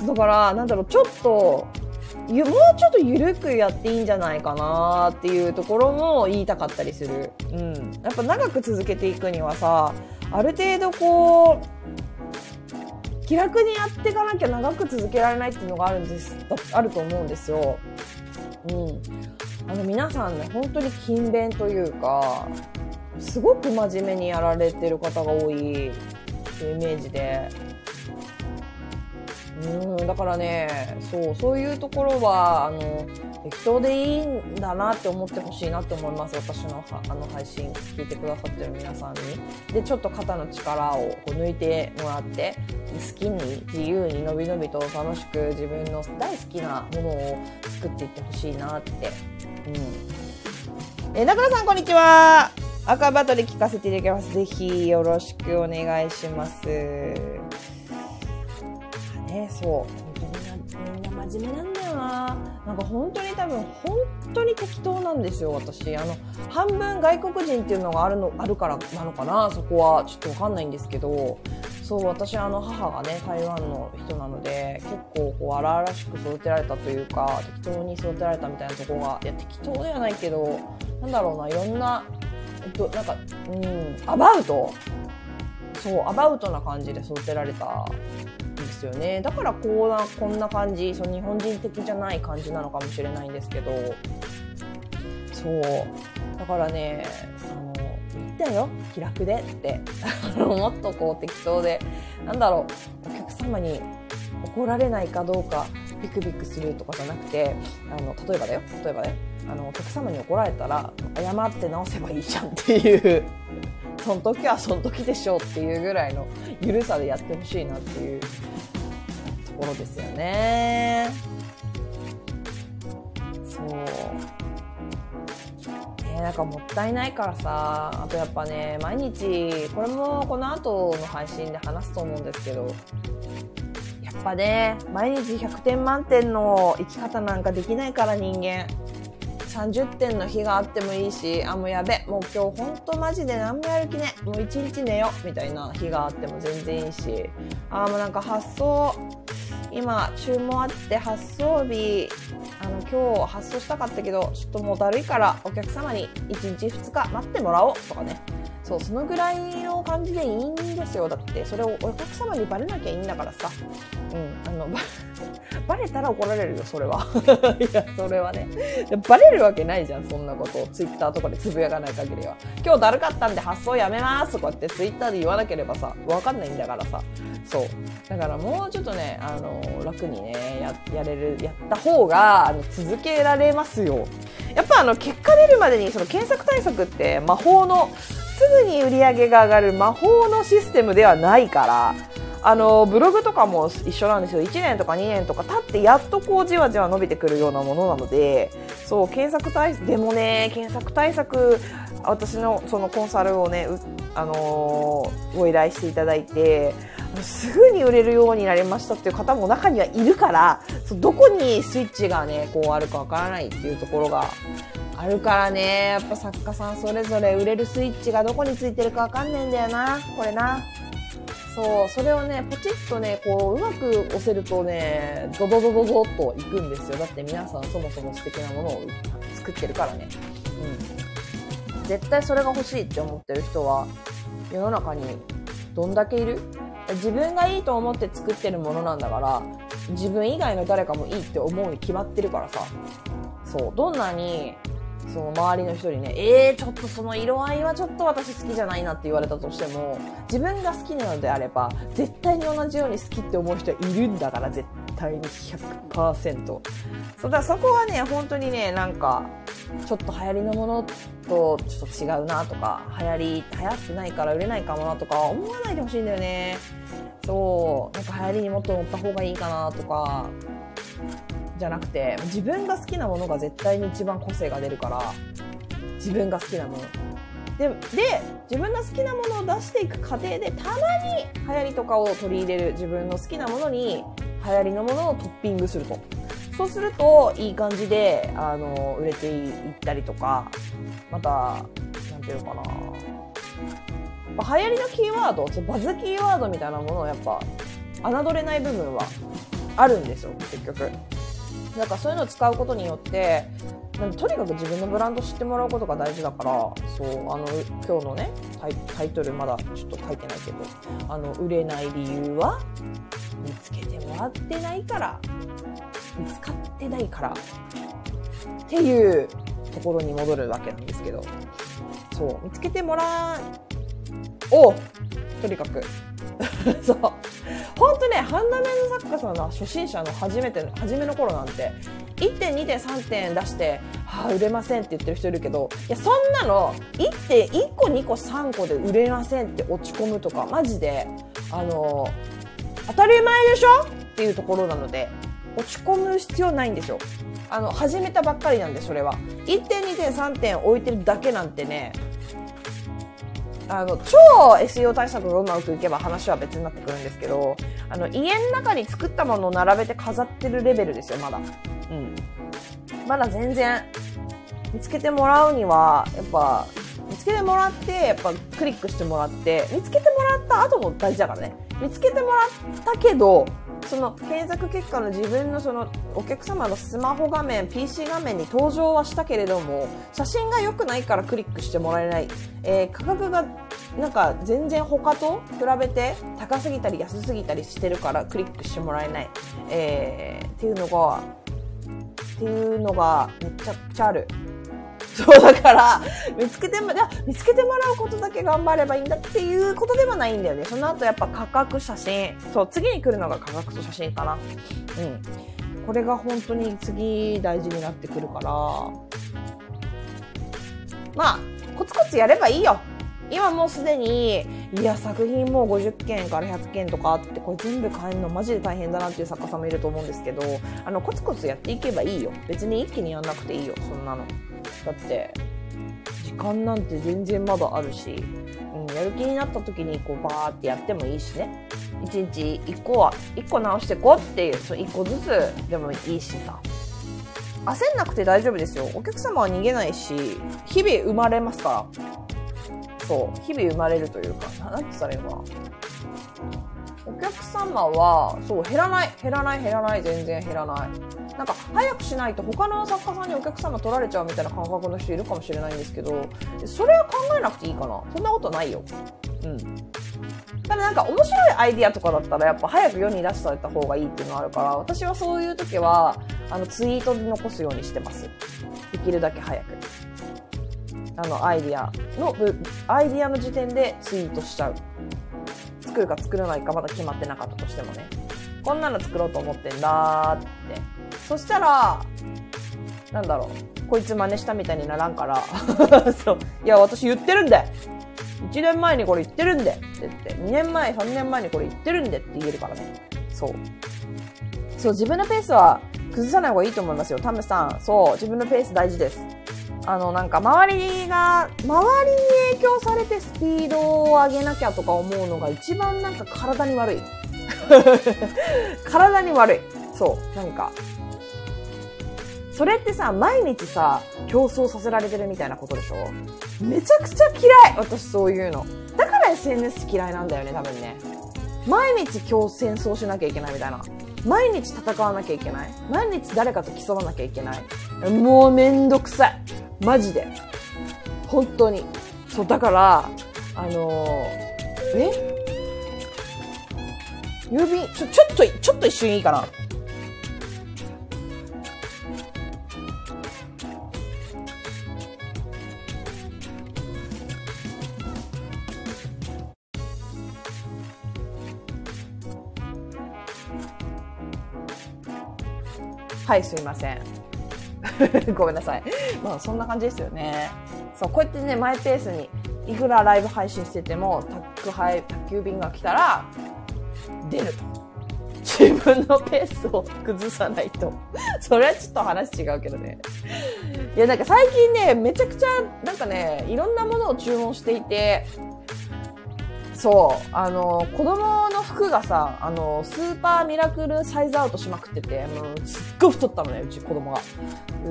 だからなんだろうちょっともうちょっと緩くやっていいんじゃないかなっていうところも言いたかったりする。うん。やっぱ長く続けていくにはさ、ある程度こう、気楽にやっていかなきゃ長く続けられないっていうのがあるんです、あると思うんですよ。うん。あの皆さんね、本当に勤勉というか、すごく真面目にやられてる方が多いっていうイメージで、うん。だからねそうそういうところはあの適当でいいんだなって思ってほしいなって思います私のあの配信聞いてくださってる皆さんにでちょっと肩の力をこう抜いてもらって好きに自由にのびのびと楽しく自分の大好きなものを作っていってほしいなってうんえ中田さんこんにちは。赤バトル聞かせていただきます。ぜひよろしくお願いします。ねそう。本当にみんな真面目なんだよな。なんか本当に多分本当に適当なんですよ私。あの半分外国人っていうのがあるのあるからなのかな？そこはちょっとわかんないんですけど。そう私あの母がね台湾の人なので結構こう荒々しく育てられたというか適当に育てられたみたいなところがいや適当ではないけどなんだろうないろんなえっとなんかうんアバウトそうアバウトな感じで育てられた。ですよね。だからこうなこんな感じその日本人的じゃない感じなのかもしれないんですけど。そう。だからねあの点よ。気楽でって。もっとこう適当で。なんだろう。お客様に怒られないかどうかビクビクするとかじゃなくてあの例えばだよ。例えばね。あのお客様に怒られたら謝って直せばいいじゃんっていう。その時はその時でしょうっていうぐらいの緩さでやってほしいなっていうところですよね。そう。ねなんかもったいないからさ、あとやっぱね、毎日、これもこの後の配信で話すと思うんですけど、やっぱね、毎日100点満点の生き方なんかできないから人間。30点の日があってもいいし、あ、もうやべ、もう今日ほんとマジで何もやる気ね、もう一日寝よ、みたいな日があっても全然いいし、あ、もうなんか発送、今注文あって発送日、あの今日発送したかったけど、ちょっともうだるいからお客様に1日2日待ってもらおうとかね。そうそのぐらいの感じでいいんですよ。だってそれをお客様にバレなきゃいいんだからさ、うん、あのバレたら怒られるよそれは。いやそれはね。バレるわけないじゃんそんなことを。ツイッターとかでつぶやかない限りは。今日だるかったんで発送やめますとかってツイッターで言わなければさわかんないんだからさ。そう。だからもうちょっとねあの楽にねややれるやった方があの続けられますよ。やっぱあの結果出るまでにその検索対策って魔法のすぐに売り上げが上がる魔法のシステムではないからあのブログとかも一緒なんですよ。1年とか2年とか経ってやっとこうじわじわ伸びてくるようなものなのでそう検索対でもね検索対策私のそのコンサルをねあのー、ご依頼していただいてすぐに売れるようになりましたっていう方も中にはいるからどこにスイッチがねこうあるかわからないっていうところがあるからね。やっぱ作家さんそれぞれ売れるスイッチがどこについてるかわかんねえんだよなこれな。そうそれをねポチッとねこううまく押せるとねドドドドドっといくんですよ。だって皆さんそもそも素敵なものを作ってるからね。うん。絶対それが欲しいって思ってる人は世の中にどんだけいる？自分がいいと思って作ってるものなんだから自分以外の誰かもいいって思うに決まってるからさ。そうどんなにその周りの人にね、えー、ちょっとその色合いはちょっと私好きじゃないなって言われたとしても、自分が好きなのであれば、絶対に同じように好きって思う人はいるんだから、絶対に100%。そうだそこはね、本当にね、なんか、ちょっと流行りのものとちょっと違うなとか、流行り、流行ってないから売れないかもなとか思わないでほしいんだよね。そう、なんか流行りにもっと乗った方がいいかなとか、じゃなくて自分が好きなものが絶対に一番個性が出るから自分が好きなもの。でで自分が好きなものを出していく過程でたまに流行りとかを取り入れる自分の好きなものに流行りのものをトッピングすると。そうするといい感じであの売れていったりとかまた何て言うのかな。流行りのキーワードバズキーワードみたいなものをやっぱ侮れない部分はあるんですよ結局。なんかそういうのを使うことによってとにかく自分のブランド知ってもらうことが大事だからそうあの今日のねタイトルまだちょっと書いてないけどあの売れない理由は見つけてもらってないから見つかってないからっていうところに戻るわけなんですけどそう見つけてもらおとにかく。そう。本当ねハンダメイド作家さんの初心者の初めての初めの頃なんて1点2点3点出して「はあ売れません」って言ってる人いるけどいやそんなの1点1個2個3個で売れませんって落ち込むとかマジであの当たり前でしょ？っていうところなので落ち込む必要ないんですよ。あの始めたばっかりなんでそれは。1点2点3点置いてるだけなんてねあの超 SEO 対策がうまくいけば話は別になってくるんですけどあの家の中に作ったものを並べて飾ってるレベルですよまだ。うん。まだ全然見つけてもらうにはやっぱ見つけてもらってやっぱクリックしてもらって見つけてもらった後も大事だからね。見つけてもらったけどその検索結果の自分のそのお客様のスマホ画面 PC 画面に登場はしたけれども写真が良くないからクリックしてもらえない、えー、価格がなんか全然他と比べて高すぎたり安すぎたりしてるからクリックしてもらえない、えー、っていうのがっていうのがめちゃくちゃある。そうだから、見つけても、見つけてもらうことだけ頑張ればいいんだっていうことではないんだよね。その後やっぱ価格写真。そう、次に来るのが価格と写真かな。うん。これが本当に次大事になってくるから、まあ、コツコツやればいいよ。今もうすでに、いや、作品もう50件から100件とかあって、これ全部変えるのマジで大変だなっていう作家さんもいると思うんですけど、あの、コツコツやっていけばいいよ。別に一気にやんなくていいよ、そんなの。だって、時間なんて全然まだあるし、うん、やる気になった時にこうバーってやってもいいしね。一日一個は、一個直してこうっていう、そう一個ずつでもいいしさ。焦んなくて大丈夫ですよ。お客様は逃げないし、日々生まれますから。そう、日々生まれるというか、ななんて言ったらいいのかな。お客様は、そう、減らない、減らない、減らない、全然減らない。なんか、早くしないと他の作家さんにお客様取られちゃうみたいな感覚の人いるかもしれないんですけど、それは考えなくていいかな。そんなことないよ。うん。ただなんか面白いアイディアとかだったらやっぱ早く世に出された方がいいっていうのがあるから、私はそういう時は、あの、ツイートで残すようにしてます。できるだけ早く。あの、アイディアの、アイディアの時点でツイートしちゃう。作るか作らないかまだ決まってなかったとしてもね。こんなの作ろうと思ってんだって。そしたら、なんだろう。こいつ真似したみたいにならんから。そう。いや、私言ってるんで !1 年前にこれ言ってるんでって言って、2年前、3年前にこれ言ってるんでって言えるからね。そう。そう、自分のペースは崩さない方がいいと思いますよ。タムさん。そう、自分のペース大事です。あの、なんか、周りが、周りに影響されてスピードを上げなきゃとか思うのが一番なんか体に悪い。体に悪い。そう、なんか。それってさ、毎日さ、競争させられてるみたいなことでしょ？めちゃくちゃ嫌い私そういうの。だから SNS 嫌いなんだよね、多分ね。毎日今日戦争しなきゃいけないみたいな。毎日戦わなきゃいけない。毎日誰かと競わなきゃいけない。もうめんどくさい。マジで。本当に。そう、だから、あのーえ？郵便、ちょ、ちょっと、ちょっと一瞬いいかな。はい、すいません。ごめんなさい。まあ、そんな感じですよね。そう、こうやってね、マイペースに、いくらライブ配信してても、宅配、宅急便が来たら、出ると。自分のペースを崩さないと。それはちょっと話違うけどね。いや、なんか最近ね、めちゃくちゃ、なんかね、いろんなものを注文していて、そう、あの、子供の服がさ、あの、スーパーミラクルサイズアウトしまくってて、もうすっごい太ったのね、うち子供が。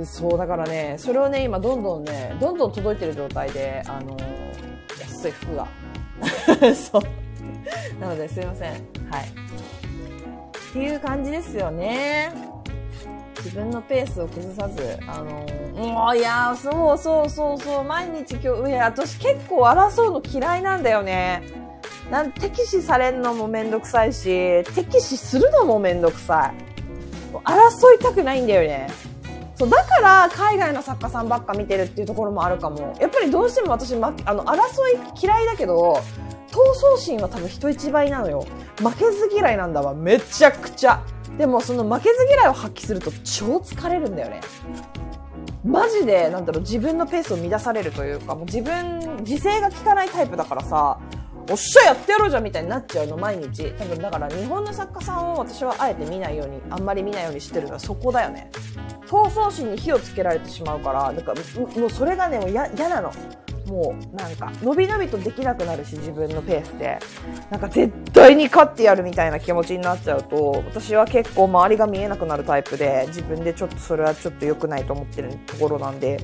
そう、だからね、それをね、今どんどんね、どんどん届いてる状態で、あの、安い服が。そう。なので、すいません。はい。っていう感じですよね。自分のペースを崩さず、あのもういや、そうそうそうそう、毎日今日、いや、私結構争うの嫌いなんだよね。なん敵視されるのもめんどくさいし、敵視するのもめんどくさい。争いたくないんだよね。そう、だから海外の作家さんばっか見てるっていうところもあるかも。やっぱりどうしても私、ま、あの、争い嫌いだけど、闘争心は多分人一倍なのよ。負けず嫌いなんだわ。めちゃくちゃ。でもその負けず嫌いを発揮すると超疲れるんだよね。マジで、なんだろう、自分のペースを乱されるというか、もう自分、自制が効かないタイプだからさ、おっしゃやってやろうじゃんみたいになっちゃうの、毎日。多分だから日本の作家さんを私はあえて見ないように、あんまり見ないようにしてるのはそこだよね。闘争心に火をつけられてしまうから、なんか、もうそれがね、も嫌なの。もうなんか、伸び伸びとできなくなるし、自分のペースで。なんか絶対に勝ってやるみたいな気持ちになっちゃうと、私は結構周りが見えなくなるタイプで、自分でちょっとそれはちょっと良くないと思ってるところなんで、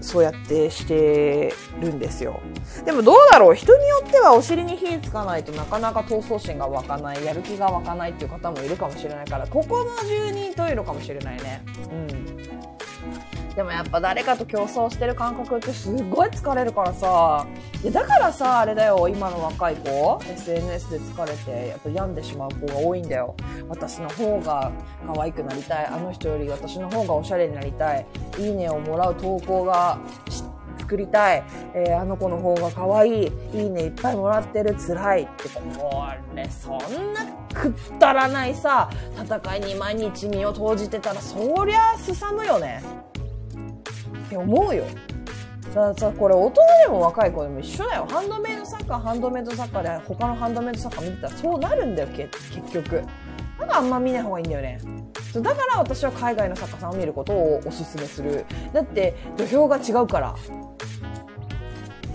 そうやってしてるんですよ。でもどうだろう人によってはお尻に火つかないとなかなか闘争心が湧かない、やる気が湧かないっていう方もいるかもしれないから、ここの住人というのかもしれないね。うん。でもやっぱ誰かと競争してる感覚ってすっごい疲れるからさ。だからさ、あれだよ、今の若い子、SNS で疲れて、やっぱ病んでしまう子が多いんだよ。私の方が可愛くなりたい。あの人より私の方がおしゃれになりたい。いいねをもらう投稿が作りたい。えー、あの子の方が可愛い。いいねいっぱいもらってる。辛い。って、これ、そんなくったらないさ、戦いに毎日身を投じてたら、そりゃすさむよね。って思うよ。だからさ、これ大人でも若い子でも一緒だよ。ハンドメイドサッカー、ハンドメイドサッカーで他のハンドメイドサッカー見てたらそうなるんだよ、結局。だからあんま見ない方がいいんだよね。だから私は海外の作家さんを見ることをおすすめする。だって土俵が違うから。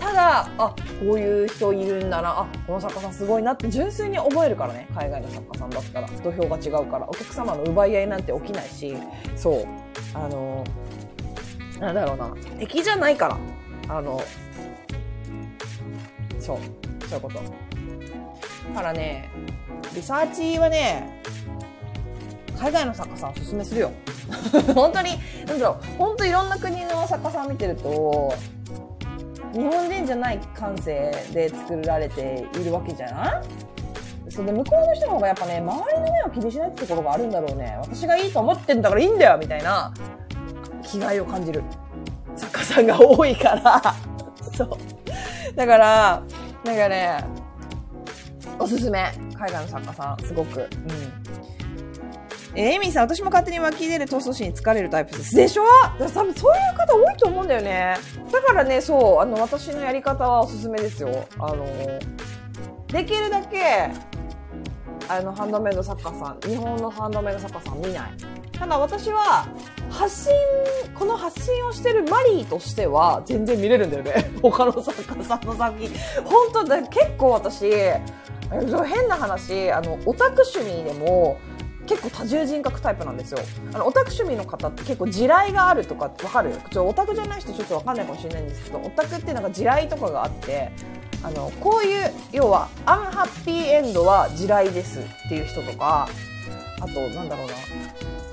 ただ、あ、こういう人いるんだな、あ、この作家さんすごいなって純粋に思えるからね。海外の作家さんだったら。土俵が違うから。お客様の奪い合いなんて起きないし、そう。あのなんだろうな、敵じゃないから。あの、そう、そういうこと。だからね、リサーチはね、海外の作家さんおすすめするよ。本当に、なんだろう、本当いろんな国の作家さん見てると、日本人じゃない感性で作られているわけじゃない？そうで、向こうの人の方がやっぱね、周りの目を気にしないってところがあるんだろうね。私がいいと思ってんだからいいんだよみたいな気概を感じる。作家さんが多いから。そう。だからなんかねおすすめ。海外の作家さんすごく。うん。えー、エミさん、私も勝手に湧き出る闘争心に疲れるタイプです。でしょ？だから多分そういう方多いと思うんだよね。だからね、そう、あの、私のやり方はおすすめですよ。あの、できるだけ、あの、ハンドメイド作家さん、日本のハンドメイド作家さん見ない。ただ私は、発信、この発信をしてるマリーとしては全然見れるんだよね。他の作家さんの作品。本当だ、結構私、変な話、あの、オタク趣味でも、結構多重人格タイプなんですよ。あの、オタク趣味の方って結構地雷があるとかわかる？ちょ、オタクじゃない人ちょっとわかんないかもしれないんですけど、オタクってなんか地雷とかがあって、あの、こういう、要は、アンハッピーエンドは地雷ですっていう人とか、あと、なんだろうな、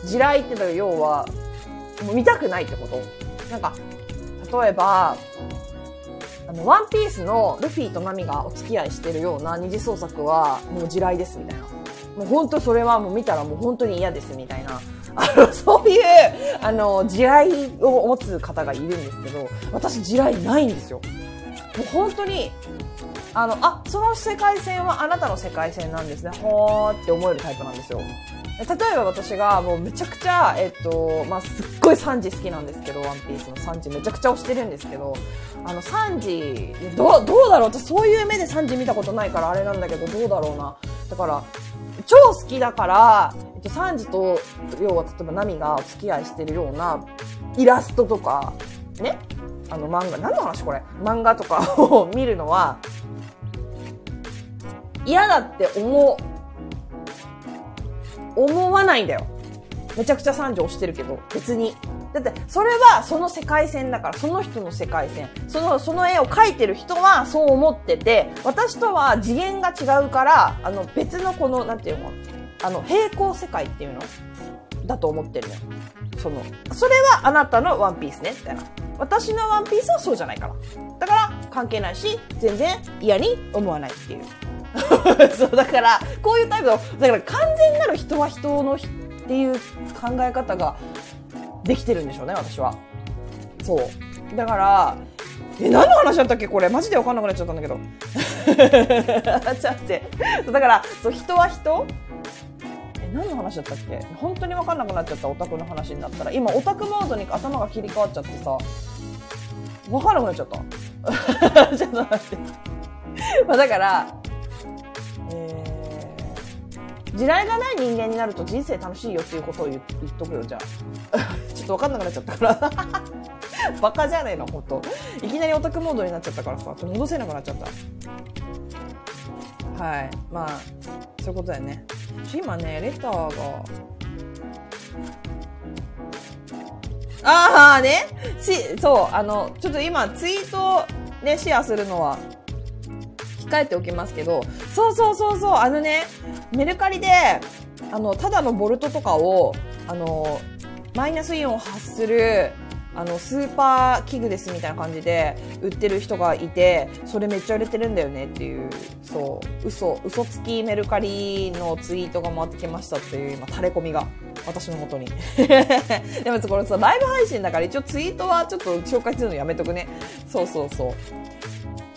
地雷ってのは要は、もう見たくないってことなんか、例えば、あの、ワンピースのルフィとナミがお付き合いしてるような二次創作はもう地雷ですみたいな。もう本当それはもう見たらもう本当に嫌ですみたいな。あの、そういう、あの、地雷を持つ方がいるんですけど、私地雷ないんですよ。もう本当に、あの、あ、その世界線はあなたの世界線なんですね。ほーって思えるタイプなんですよ。例えば私がもうめちゃくちゃ、えっと、まあ、すっごいサンジ好きなんですけど、ワンピースのサンジめちゃくちゃ推してるんですけど、あの、サンジ、どう、どうだろう私そういう目でサンジ見たことないからあれなんだけど、どうだろうな。だから、超好きだから、えっと、サンジと、要は例えばナミがお付き合いしてるようなイラストとか、ね、あの漫画、何の話これ？漫画とかを見るのは、嫌だって思う思わないんだよ。めちゃくちゃ三条してるけど、別に。だって、それはその世界線だから、その人の世界線。その、その絵を描いてる人はそう思ってて、私とは次元が違うから、あの、別のこの、なんていうの？あの、平行世界っていうの？だと思ってるの。その、それはあなたのワンピースね、みたいな。私のワンピースはそうじゃないから。だから、関係ないし、全然嫌に思わないっていう。そうだからこういうタイプのだから完全なる人は人のっていう考え方ができてるんでしょうね私はそうだからえ何の話だったっけこれマジで分かんなくなっちゃったんだけど ちゃってだからそう人は人何の話だったっけ？本当に分かんなくなっちゃったオタクの話になったら今オタクモードに頭が切り替わっちゃってさ分かんなくなっちゃった ちょっと待ってまあだからえ地雷がない人間になると人生楽しいよっていうことを言っとくよ、じゃあ。ちょっとわかんなくなっちゃったから バカじゃねえの、ほんと。いきなりオタクモードになっちゃったからさ、戻せなくなっちゃった。はい。まあ、そういうことだよね。今ね、レターが、ああねし、そう、あの、ちょっと今ツイートね、シェアするのは控えておきますけど、そうそうそうそう、あのね、メルカリで、あの、ただのボルトとかを、あの、マイナスイオンを発する、あの、スーパー器具ですみたいな感じで売ってる人がいて、それめっちゃ売れてるんだよねっていう、そう、嘘、嘘つきメルカリのツイートが回ってきましたっていう今、垂れ込みが、私のもとに。でもこれさ、ライブ配信だから一応ツイートはちょっと紹介するのやめとくね。そうそうそう。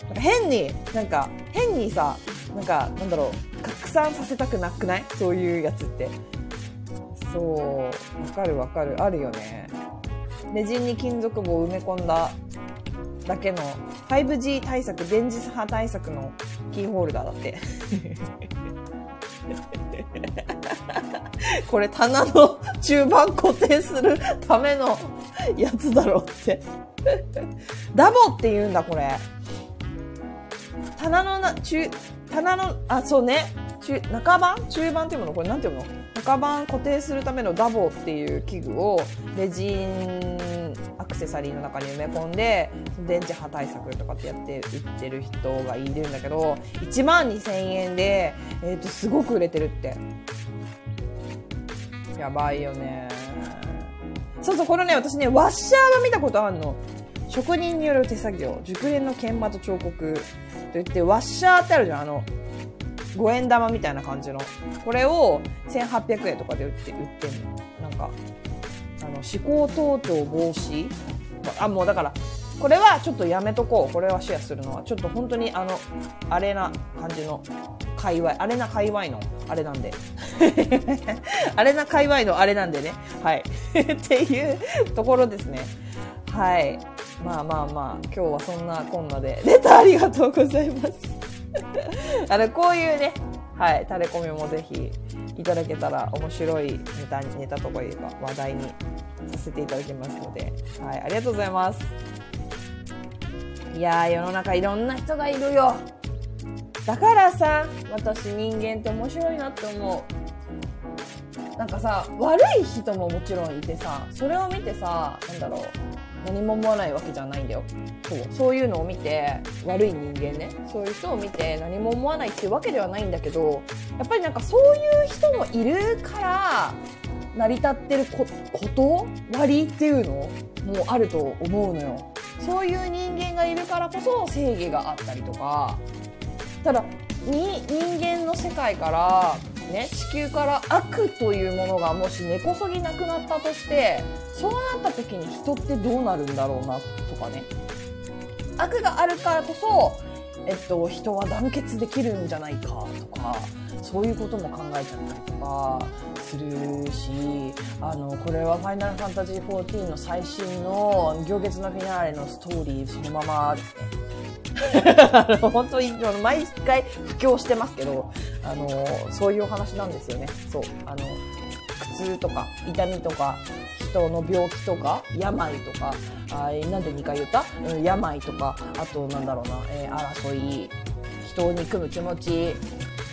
なんか変に、なんか、変にさ、なんか、なんだろう、拡散させたくなくない？そういうやつって。そう、わかるわかる。あるよね。レジンに金属棒を埋め込んだだけの 5G 対策、電磁波対策のキーホルダーだって。これ棚の中盤固定するためのやつだろうってダボって言うんだ、これ。棚のな、中、棚の、あ、そうね。中、中盤？中盤っていうもの？これなんていうの？中盤固定するためのダボっていう器具をレジンアクセサリーの中に埋め込んで電磁波対策とかってやって売ってる人がいるんだけど1万2000円で、えー、とすごく売れてるって。やばいよね。そうそうこれね私ねワッシャーは見たことあるの。職人による手作業。熟練の研磨と彫刻。といってワッシャーってあるじゃんあの5円玉みたいな感じの。これを1800円とかで売って、売ってんの。なんか、あの、思考盗聴防止？あ、もうだから、これはちょっとやめとこう。これはシェアするのは。ちょっと本当にあの、あれな感じの界隈、あれな界隈のあれなんで。あれな界隈のあれなんでね。はい。っていうところですね。はい。まあまあまあ、今日はそんなこんなで。レタありがとうございます。あの、こういうね、はい、タレコミもぜひいただけたら面白いネタ、ネタとかいうか話題にさせていただきますので、はい、ありがとうございます。いや、世の中いろんな人がいるよ。だからさ、私人間って面白いなって思う。なんかさ、悪い人ももちろんいてさ、それを見てさ、なんだろう、何も思わないわけじゃないんだよ。そう。そういうのを見て悪い人間ね。そういう人を見て何も思わないっていうわけではないんだけどやっぱりなんかそういう人もいるから成り立ってること割っていうのもあると思うのよ。そういう人間がいるからこそ正義があったりとか。ただに人間の世界からね、地球から悪というものがもし根こそぎなくなったとしてそうなった時に人ってどうなるんだろうなとかね。悪があるからこそ、えっと、人は団結できるんじゃないかとか。そういうことも考えちゃったりとかするしあのこれは「ファイナルファンタジー14」の最新の行月のフィナーレのストーリーそのままですね 本当に毎回布教してますけど、あのそういうお話なんですよね。そう。あの、苦痛とか痛みとか人の病気とか病とかあなんで2回言った、うん、病とかあとなんだろうな、えー、争い人を憎む気持ち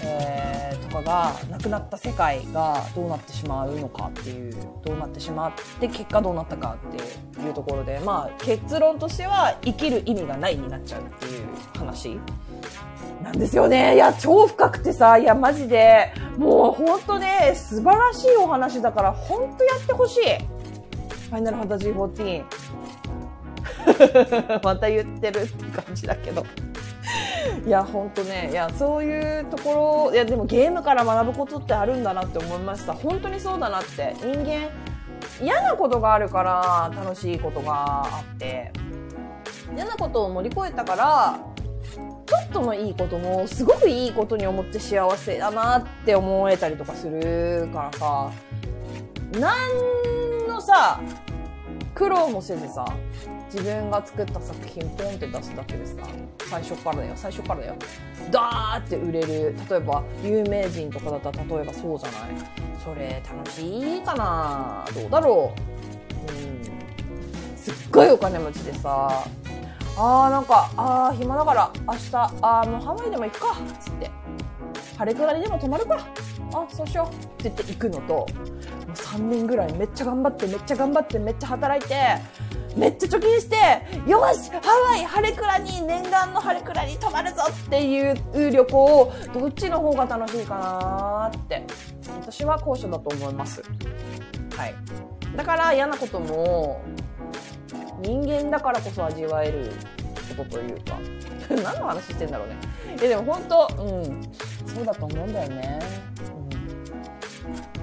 えー、とかがなくなった世界がどうなってしまうのかっていうどうなってしまって結果どうなったかっていうところでまあ結論としては生きる意味がないになっちゃうっていう話なんですよね。いや、超深くてさ、いや、マジで、もうほんとね、素晴らしいお話だから、ほんとやってほしい。ファイナルファンタジー14。また言ってるって感じだけど。いや、ほんとね、いや、そういうところ、いや、でもゲームから学ぶことってあるんだなって思いました。本当にそうだなって。人間、嫌なことがあるから楽しいことがあって、嫌なことを乗り越えたから、ちょっとのいいこともすごくいいことに思って幸せだなって思えたりとかするからさ、なんのさ、苦労もせずさ、自分が作った作品ポンって出すだけです最初からだよ。最初からだよ。ダーって売れる。例えば有名人とかだったら例えばそうじゃない？それ楽しいかな？どうだろう？うん。すっごいお金持ちでさ。あーなんかあー暇だから明日あーもうハワイでも行くか。っつって。晴れくらりでも泊まるか。あそうしよう。って言って行くのともう3年ぐらいめっちゃ頑張ってめっちゃ頑張ってめっちゃ働いてめっちゃ貯金して、よしハワイ晴れくらに、念願の晴れくらに泊まるぞっていう旅行を、どっちの方が楽しいかなって。私は後者だと思います。はい。だから嫌なことも、人間だからこそ味わえることというか 何の話してんだろうねえでも本当うんそうだと思うんだよね、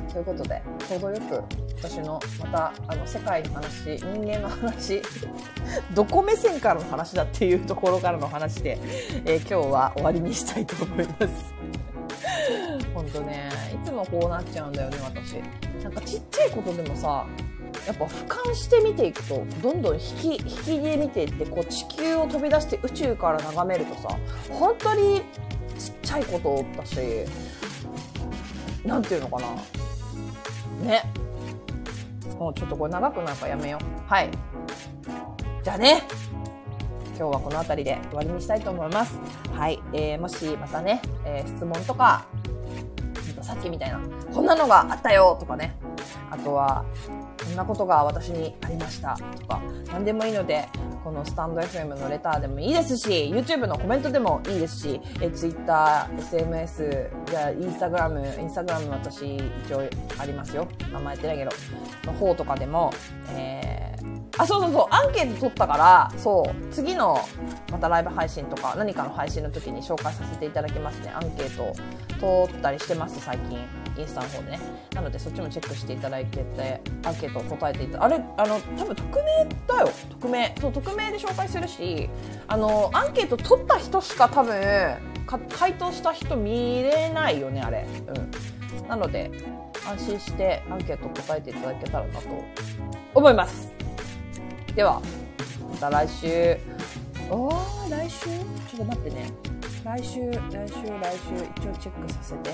うん、ということでちょうどよく私のまたあの世界の話人間の話 どこ目線からの話だっていうところからの話で、えー、今日は終わりにしたいと思います。本当ねいつもこうなっちゃうんだよね私。なんかちっちゃいことでもさやっぱ俯瞰して見ていくとどんどん引き引きで見ていってこう地球を飛び出して宇宙から眺めるとさ本当にちっちゃいことだしなんていうのかな。ね。もうちょっとこれ長くなんかやめようはいじゃあね今日はこの辺りで終わりにしたいと思います。はい。えー、もしまたね、えー、質問とか、さっきみたいな、こんなのがあったよとかね、あとは、こんなことが私にありましたとか、何でもいいので、このスタンド FM のレターでもいいですし、YouTube のコメントでもいいですし、え Twitter、SMS、じゃあ Instagram、Instagram 私一応ありますよ。名前言ってないけど、の方とかでも、えー、あ、そうそうそう、アンケート取ったから、そう、次のまたライブ配信とか何かの配信の時に紹介させていただきますね。アンケート取ったりしてます、最近。インスタの方でね。なのでそっちもチェックしていただいてて、アンケートを答えていたあれ、あの、多分匿名だよ。匿名。そう、匿名で紹介するし、あの、アンケート取った人しか多分、か回答した人見れないよね、あれ。うん。なので、安心してアンケート答えていただけたらなと思います。では、また来週。おー、来週？ちょっと待ってね。来週、来週、来週、一応チェックさせて。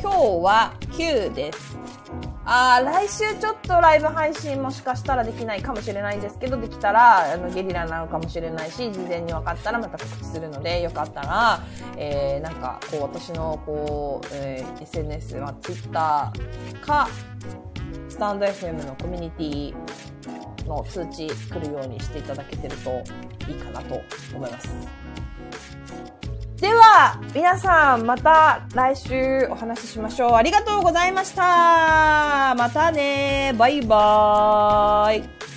今日は9です。あー、来週ちょっとライブ配信もしかしたらできないかもしれないんですけど、できたら、あの、ゲリラなのかもしれないし、事前に分かったらまた告知するので、よかったら、えー、なんか、こう、私の、こう、えー、SNS は Twitter か、スタンド FM のコミュニティの通知来るようにしていただけてるといいかなと思います。では、皆さん、また来週お話ししましょう。ありがとうございました。またね。バイバーイ。